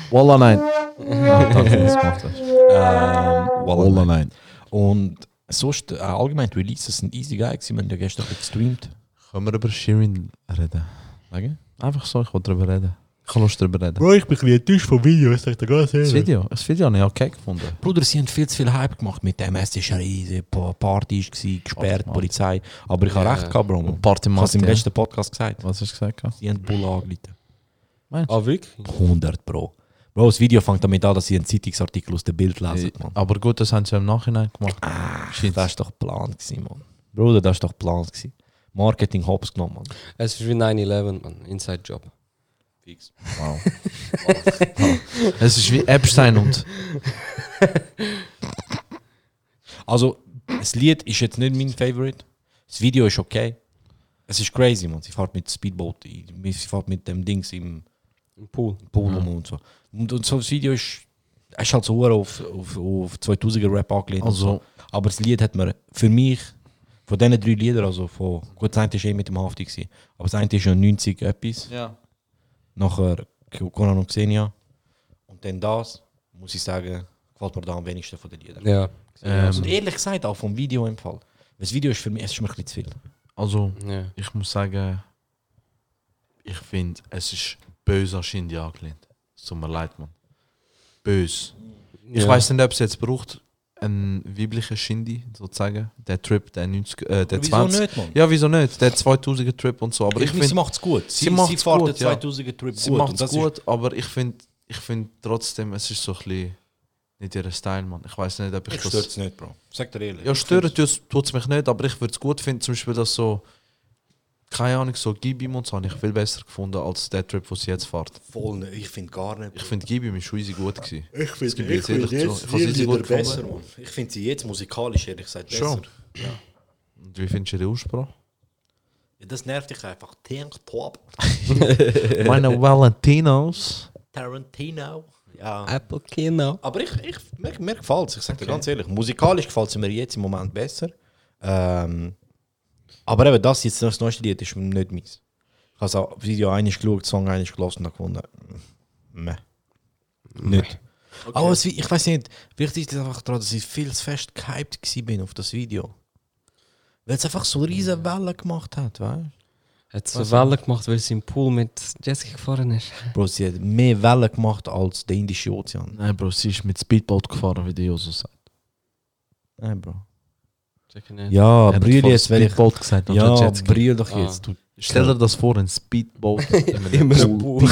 Wallah, nein. Ähm, Wallah, nein. Und sonst, äh, allgemein, die Releases sind easy geil gewesen. Wir haben ja gestern gestreamt. Können wir über Shirin reden? Wegen? Einfach so, ich will darüber reden. Ich kann Lust darüber reden. Bro, ich bin ein bisschen enttäuscht vom Video, ich sag dir ganz Das ehrlich. Video, das Video habe ich okay gefunden. Bruder, sie haben viel zu viel Hype gemacht mit dem. Es ist eine riesige Pa- Party, war, gesperrt, Mann. Polizei. Aber ich habe Ja. recht gehabt, Bro. Party Ich habe es im letzten Podcast gesagt. Was hast du gesagt? Sie haben Bull angeleitet. Ah, wirklich? 100 Bro. Bro, das Video fängt damit an, dass sie einen Zeitungsartikel aus dem Bild lesen. Man. Aber gut, das haben sie im Nachhinein gemacht. Das war doch geplant, gewesen, Mann. Bruder, das war doch geplant. Gewesen. Marketing hops genommen, Mann. Es ist wie 9-11, man. Inside Job. Fix. Wow. es ist wie Epstein und. Also, das Lied ist jetzt nicht mein Favorite. Das Video ist okay. Es ist crazy, man. Sie fährt mit Speedboat, sie fährt mit dem Dings im Im Pool. Pool rum und so. Und, und so das Video ist, ist halt so auf, auf, auf 2000er Rap angelehnt. Also- so. Aber das Lied hat mir für mich, von diesen drei Liedern, also von, gut, das eine war eh mit dem Hafti, aber das eine ist ja 90 etwas. Ja. Nachher Conan und Xenia. Und dann das, muss ich sagen, gefällt mir da am wenigsten von den Liedern. Ja. Ähm, Und ehrlich gesagt auch vom Video im Fall. Das Video ist für mich, es ist mir ein bisschen zu viel. Also, ja. ich muss sagen, ich finde, es ist böse an Shindy angelehnt. Es tut mir leid, Mann. Böse. Ich Ja. weiß nicht, ob es jetzt braucht, einen weiblichen Shindy, sozusagen. Der Trip, der 90, äh, der Wieso 20. nicht, Mann? Ja, wieso nicht? Der 2000er Trip und so. Aber ich ich finde, sie macht es gut. Sie, sie macht's sie fährt gut, den ja. 2000er Trip sie gut. macht und es gut, aber ich finde ich find trotzdem, es ist so ein bisschen nicht ihr Style, Mann. Ich weiß nicht, ob ich ich das... stört es nicht, Bro. Sag dir ehrlich. Ja, stören tut es mich nicht, aber ich würde es gut finden, zum Beispiel, dass so keine Ahnung, so Gibim und so habe ich viel besser gefunden als der Trip, den sie jetzt fährt. Voll nicht. Ich finde gar nicht. Ich finde Gibim ist schon easy gut gewesen. Ich finde gebe ich ich jetzt jetzt gut wieder besser. Mann. Ich finde sie jetzt musikalisch ehrlich gesagt besser. Schon. Und wie findest du den Aussprache? Ja, das nervt dich einfach. Tank Top. Meine Valentinos. Tarantino. Ja. Apple Kino. Aber ich, ich, mir, mir gefällt es, ich sage dir ganz ehrlich. Musikalisch gefällt es mir jetzt im Moment besser. Ähm, aber eben das jetzt das neueste Lied ist mir nicht meins. Ich habe das Video einmal geschaut, Song einmal gelesen und dann gefunden, meh. Nicht. Aber es, ich weiß nicht, wichtig ist einfach daran, dass ich viel zu fest gehypt bin auf das Video. Weil es einfach so riesen Wellen gemacht hat, weißt du? Hat so Wellen gemacht, weil sie im Pool mit Jessica gefahren ist. Bro, sie hat mehr Wellen gemacht als der Indische Ozean. Nein, Bro, sie ist mit Speedboat gefahren, wie die Joso sagt. Nein, Bro. Ja, brüll vorhin jetzt, wenn ich... Speedboat gesagt Ja, brüll doch Ah. jetzt. Du Stell dir das vor, ein Speedboat in Immer ein Pool.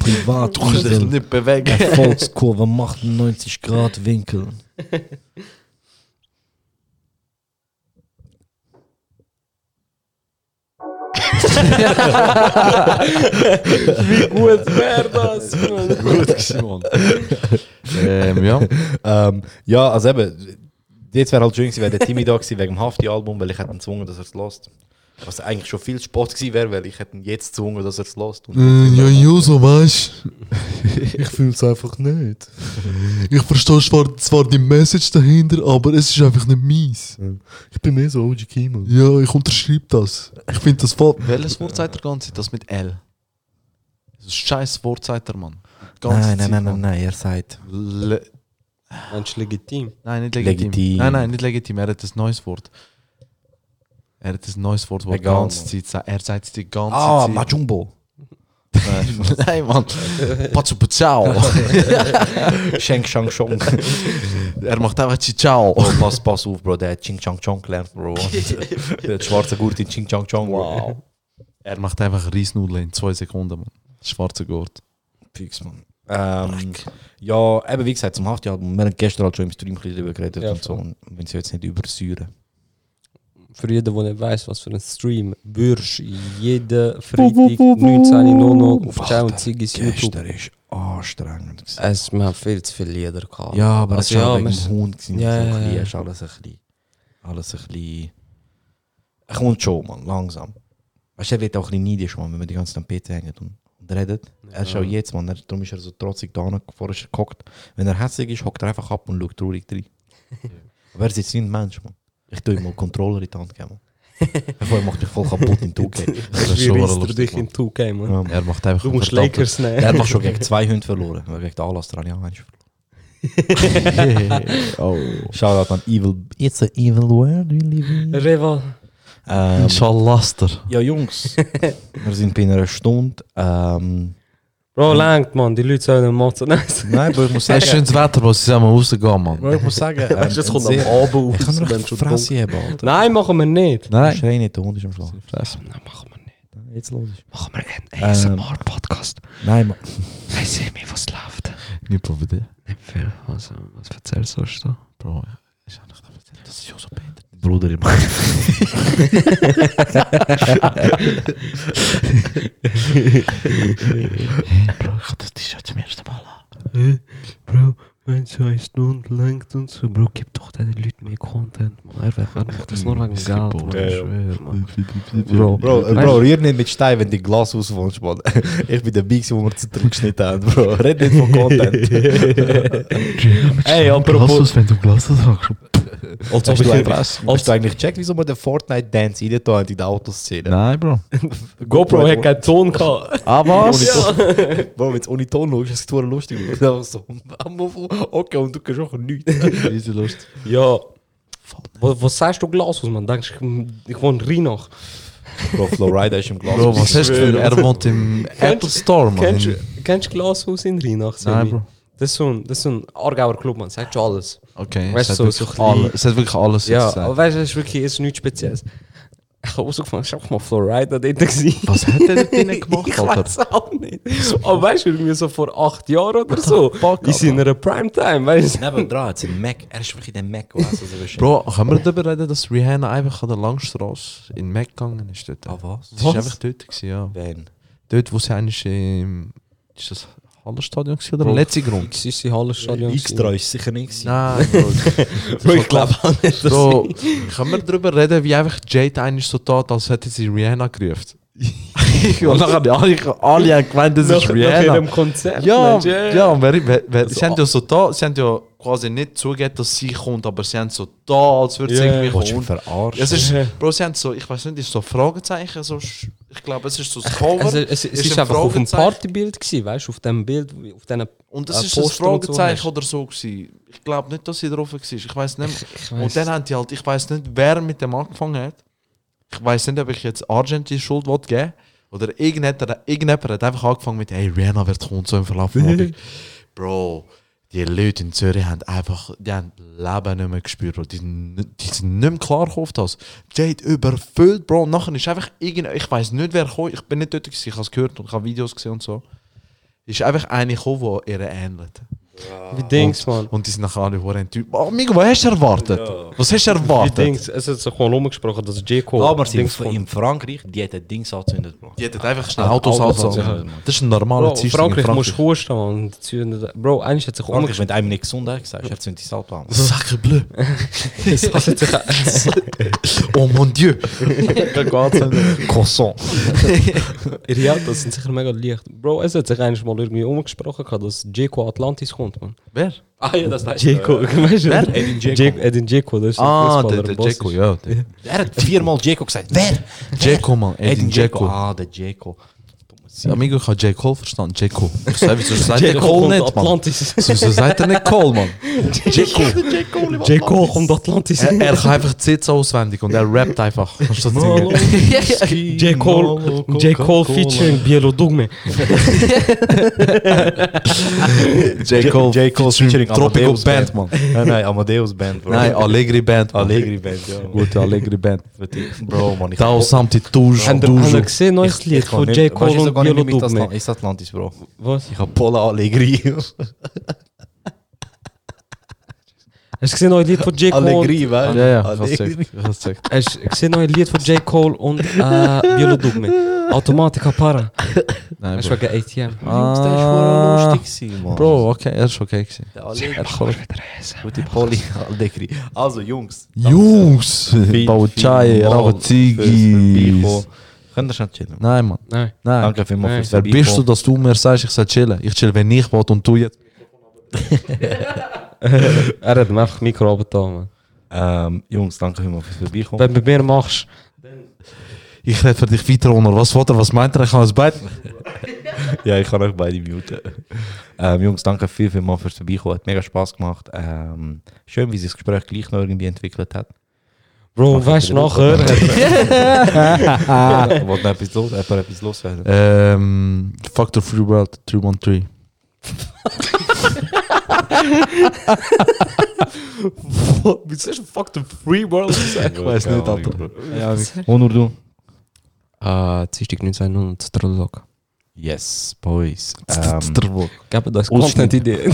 Privat. Du kannst dich nicht bewegen. Erfolgskurve macht einen 90 Grad Winkel. Gut wäre das. Gut Mann. ähm, ja. ähm, ja, also eben, jetzt wäre halt schön gewesen, wäre der Timmy da gewesen wegen dem Hafti-Album, weil ich hätte ihn gezwungen, dass er es lässt. Was eigentlich schon viel Sport gewesen wäre, weil ich hätte ihn jetzt gezwungen, dass er es lässt. Und ja, Joso, weißt ich fühle es einfach nicht. Ich verstehe zwar, zwar die Message dahinter, aber es ist einfach nicht meins. Ich bin mehr so OG Kimo. Ja, ich unterschreibe das. Ich finde das voll. Welches Wort sagt er ganz Das mit L. Das ist scheiß Wort sagt er, Mann. Ganze Nein, nein, nein, nein, nein, er sagt Le Meinst du legitim? nein, nicht legitim. Legitim. Nein, nein, nicht legitim. Er hat ein neues Wort. Er hat ein neues Wort, das die ganze Mann. Zeit sagt. Er sagt es die ganze Ah, Zeit. Majumbo. Nein, nein, Mann. Pazu Pazau. Sheng Shang Shong. er macht einfach Ciao. Oh, pass, pass auf, Bro, der hat Ching Chang Chong gelernt, Bro. der hat schwarze Gurt in Ching Chang Chong. Wow. Er macht einfach Reisnudeln in zwei Sekunden, Mann. Schwarzer Gurt. Fix, man. Ähm, ja, eben wie gesagt, zum Hafti-Album. Wir haben gestern halt schon im Stream ein bisschen darüber geredet Ja, und so. Und wenn sie jetzt nicht übersäuren. Für jeden, der nicht weiss, was für ein Stream, du jeden Freitag 19.00 auf Ciao und Ziggis YouTube. Gestern ist anstrengend. gewesen. Es, wir haben viel zu viele Lieder gehabt. Ja, aber es Also, war ja, wegen dem Hund. gewesen. Ja, so ja, ja. ist alles ein bisschen... Alles ein bisschen... Es kommt schon, man, langsam. Weißt du, er wird auch ein bisschen neidisch, man, wenn man die ganze Zeit am hängt und, und redet. Er ist auch jetzt, man, darum ist er so trotzig da vorher ist er gehockt. Wenn er hässlich ist, hockt er einfach ab und schaut traurig rein. aber er ist jetzt nicht ein Mensch, man. Ich tue ihm mal Controller in die Hand geben, man. Bevor er macht mich voll kaputt in 2K. Das ist schon lustig, dich in 2K, man? Ja, Er macht einfach Du musst Lakers nehmen. Er hat schon gegen zwei Hunde verloren. weil Gegen den Anlass dran, ja, eins oh. Shoutout an Evil. It's an evil world we live in. Reval. Ähm, Inshallah. ja, Jungs. wir sind bei einer Stunde. Ähm, Bro, langt, man. Die Leute sollen motzen. Nein, nein, Bro, ich muss Es sagen... ist schönes Wetter, wo sie zusammen rausgehen. Bro, ich muss sagen... Ähm, Weißt du, es kommt am Abend Ich kann eine schon Fresse haben, Alter. Nein, machen wir nicht. Nein. Schrei nicht, der Hund ist am Schlafen. Nein, machen wir nicht. Jetzt los ist. Machen wir einen Ähm, ASMR-Podcast. Nein, man. Hey, seh mir, was läuft. Nicht probiert. Empfehl, was, was erzählst du? Bro, ich habe nicht erzählt, das ist ja so behindert. Bruder, ich Bro, ich habe das T-Shirt zum ersten Mal an. Bro, wenn zwei Stunden lenkt und so, Bro, gib doch den Leuten mehr Content. Man. Er, er macht das nur wegen Geld. man. Bro, Bro, äh, Bro, rühr nicht mit Stein, wenn die Glas auswohnst, man. Ich bin der Big, wo wir zu zurückgeschnitten haben, Bro. Red nicht von Content. Ey, apropos. wenn du Glas sagst. Als hast, du eigentlich, hast du eigentlich gecheckt, wieso wir den Fortnite-Dance rein tun in die Autoszene? Nein, Bro. GoPro hat keinen Ton gehabt. Ah, was? Bro, wenn es ohne Ton schaust, ist es total lustig. So, okay, und du kannst auch nichts. Easy Lust. Ja. Was, was sagst du Glas aus, man? Denkst du, ich, ich wohne Rheinach. Bro, Flowrider ist im Glas. Bro, was hast du für Er wohnt im Apple Store, Mann. Kennst du Glashaus in Rheinach? Nein? Bro. Das ist so ein, das ist so ein Aargauer Club, man. Sagt schon alles. Okay, Weißt es, hat so- wirklich so ein alle, es hat wirklich alles Ja, jetzt aber gesagt. weißt du, es ist wirklich es ist nichts Spezielles. Ich habe rausgefunden, es war einfach mal Florida dort. gewesen. Was hat dort drinnen gemacht, Ich Alter? weiß auch nicht. Aber weißt du, irgendwie so vor acht Jahren oder so. In seiner Primetime, weißt du? Nebendran hat es einen Mac. Er ist wirklich der Mac, was also. Bro, können wir darüber reden, dass Rihanna einfach an der Langstrasse in Mac gegangen ist dort? Ah, was? Sie war einfach dort, gewesen, ja. Wen? Dort, wo sie eigentlich im... Ist das Hallenstadion gewesen oder im letzten Grund? Das ist die Hallenstadion. X3 ist sicher nicht. Nein, Bro. Bro, ich glaube auch nicht, dass Bro, können wir darüber reden, wie einfach Jade eigentlich so tat, als hätte sie Rihanna gerufen? Und dann haben alle, alle haben gemeint, das ist nach, nach Rihanna. ihrem Konzert. Ja, Mensch, ja, und wer, wer, wer, sie haben ja so da, sie haben ja quasi nicht zugegeben, dass sie kommt, aber sie haben so da, als würde sie Ja. irgendwie kommen. verarschen? Ja, es ist. Bro, sie haben so, ich weiß nicht, ist so Fragezeichen, so, ich glaube, es ist so das Cover. Also, es, es ist ist ein einfach auf dem. Partybild gewesen, weißt du, auf dem Bild, auf diesen und es äh, ist ein und so Fragezeichen oder so gewesen. Ich glaube nicht, dass sie drauf war. Ich weiß nicht. Ich Und weiss. dann haben die halt, ich weiß nicht, wer mit dem angefangen hat. Ich weiß nicht, ob ich jetzt Argent die Schuld will geben oder irgendjemand, irgendjemand hat einfach angefangen mit, hey, Rihanna wird kommen, so im Verlauf. Bro, die Leute in Zürich haben einfach, die haben Leben nicht mehr gespürt. Die, die sind nicht mehr klar auf das. Jade überfüllt, Bro. Nachher ist einfach irgend, ich weiß nicht, wer kam. Ich bin nicht dort gewesen, ich habe es gehört und ich habe Videos gesehen und so. Ist einfach eine gekommen, die ihr ähnelt. Wie Dings, man. Und die sind nachher alle hure enttäuscht. Oh, Migo, was hast du erwartet? Was hast du Wie erwartet? Dings. Es hat sich mal umgesprochen, dass J. Cole Aber sie Dings in, in Frankreich, die hat ein Ding angezündet, Bro. Die hat einfach schnell Autos angezogen. Das ist ein normaler Bro, in Frankreich musst du husten, man. und zünden- Bro, eigentlich hat sich umgesprochen. wenn du einem nicht gesund sagst, er zündet das Auto an. Bleu. Es hat sich Oh mon Dieu. Croissant. Ihre Autos sind sicher mega leicht. Bro, es hat sich eigentlich mal irgendwie umgesprochen, dass J. Cole Atlantis kommt, man. Wer? Ah ja, das weißt J. Cole, weißt du? Wer? Edin Dzeko. J- Edin J. Cole, das ist Ah, der, der Jeko, ja. Der. Er hat viermal Jeko gesagt. Wer? Jeko, man. Edin Jeko. Ah, der Jeko. Amigo, ich habe J. Cole verstanden. Jeko. Ich sag, wieso sagt J. der Cole Cole kommt nicht, man? Atlantis. Wieso sagt er nicht Cole, man? Jeko. J. Cole kommt Atlantis. Er, er kann einfach die Sitze auswendig und er rappt einfach. Anstatt zu singen. J. Cole, J. Cole featuring Bielo Dugme. J. Cole. J. Cole featuring Tropical Amadeus Band, man. Nein, nein, Amadeus Band, Bro. Nein, Allegri Band. man. Allegri Band, ja. Gute Allegri Band. Bro, man, ich Tao Samti Tuj. Haben ihr- haben ihr gesehen, neues Lied kann von nicht- J. weißt du, Cole und sogar nicht Bielo mit Dugme? Atlant- Ist Atlantis, Bro. Was? Ich hab Pola Allegri. Hast du gesehen, neues Lied von J. Cole? Allegri, weißt Ja, ja, ich hab's gecheckt. Ich hab's gecheckt. Hast du gesehen, neues Lied von J. Cole und äh, Bielo Dugme? Automatica Para. Nein, Hast Bro. du wegen ATM? Jungs, der ist Ah. voll lustig gewesen, Mann. Bro, okay, er ist okay gewesen. Der Allegri. Gute Poli Allegri. Also, Jungs. Jungs! Bauchai, Ravazigi. Könnt ihr schon chillen? Nein, Mann. Nein. Nein. Danke vielmals Nein. fürs Wer bist du, dass du mir sagst, ich soll chillen? Ich chill, wenn ich will und du jetzt. Er hat ihm einfach Mikro runtergetan, man. Ähm, Jungs, danke vielmals fürs Vorbeikommen. Wenn du bei mir machst, Ich rede für dich weiter, Honor. Was wollt ihr? Was meint ihr? Ich kann es beide. Ja, ich kann euch beide muten. ähm, Jungs, danke viel, viel mal fürs Vorbeikommen. Hat mega Spaß gemacht. Ähm, schön, wie sich das Gespräch gleich noch irgendwie entwickelt hat. Bro, weißt du nachher? Wollt noch etwas los, jemand etwas loswerden? Ähm, Factor Free World 313. Wieso ist Fuck the Free World gesagt? Ich weiß nicht, Alter. Ja, Onur, du? Ah, Dienstag 19 und Strolog. Yes, Boys. Ähm, Geben das Ausschnitt. Content-Idee.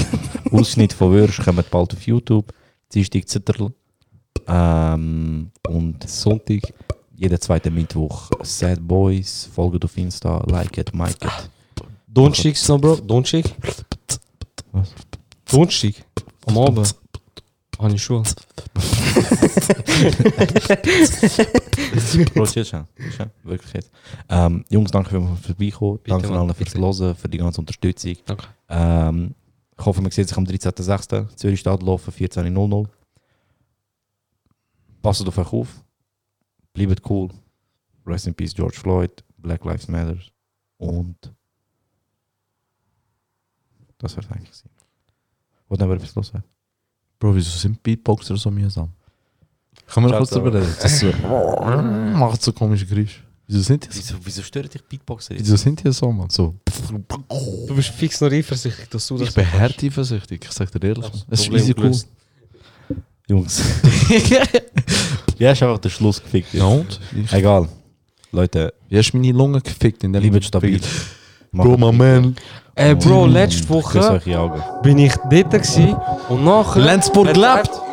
Ausschnitt von Würsch kommen bald auf YouTube. Dienstag Zitterl. Ähm, und Sonntag. jeden zweiten Mittwoch Sad Boys. Folgt auf Insta, like it, like it. Donnerstag noch, Bro. Donnerstag? Was? Donnerstag? Am Abend? Habe ich Schule. Bro, chill schon. Wirklich jetzt. Ähm, Jungs, danke fürs Vorbeikommen. Danke Mann, allen fürs. Hören, für die ganze Unterstützung. Danke. Ähm, ich hoffe, man sieht sich am 13.06. Zürich Stadt laufen, 14.00. Passt auf euch auf. Bleibt cool. Rest in Peace George Floyd. Black Lives Matter. Und das wird eigentlich sein. Wollt ihr aber etwas loswerden? Bro, wieso sind Beatboxer so mühsam? Kann man Ciao, kurz ciao. drüber reden? Das so, macht so komische Geräusche. Wieso sind die so? Wieso, wieso stört dich Beatboxer? Wieso sind die so, man? So. Du bist fix noch eifersüchtig, dass du das Ich bin hart eifersüchtig, ich sag dir ehrlich. Es ist easy cool. Jungs. Wie hast du einfach den Schluss gefickt? Ja und? Ich, Egal. Leute, wie hast du meine Lunge gefickt in der bleibt stabil. Bro, my man. Ey, Bro, letzte Küss Woche euch in die Augen. bin ich dort gewesen und nachher... Lenzburg hat- lebt. hat-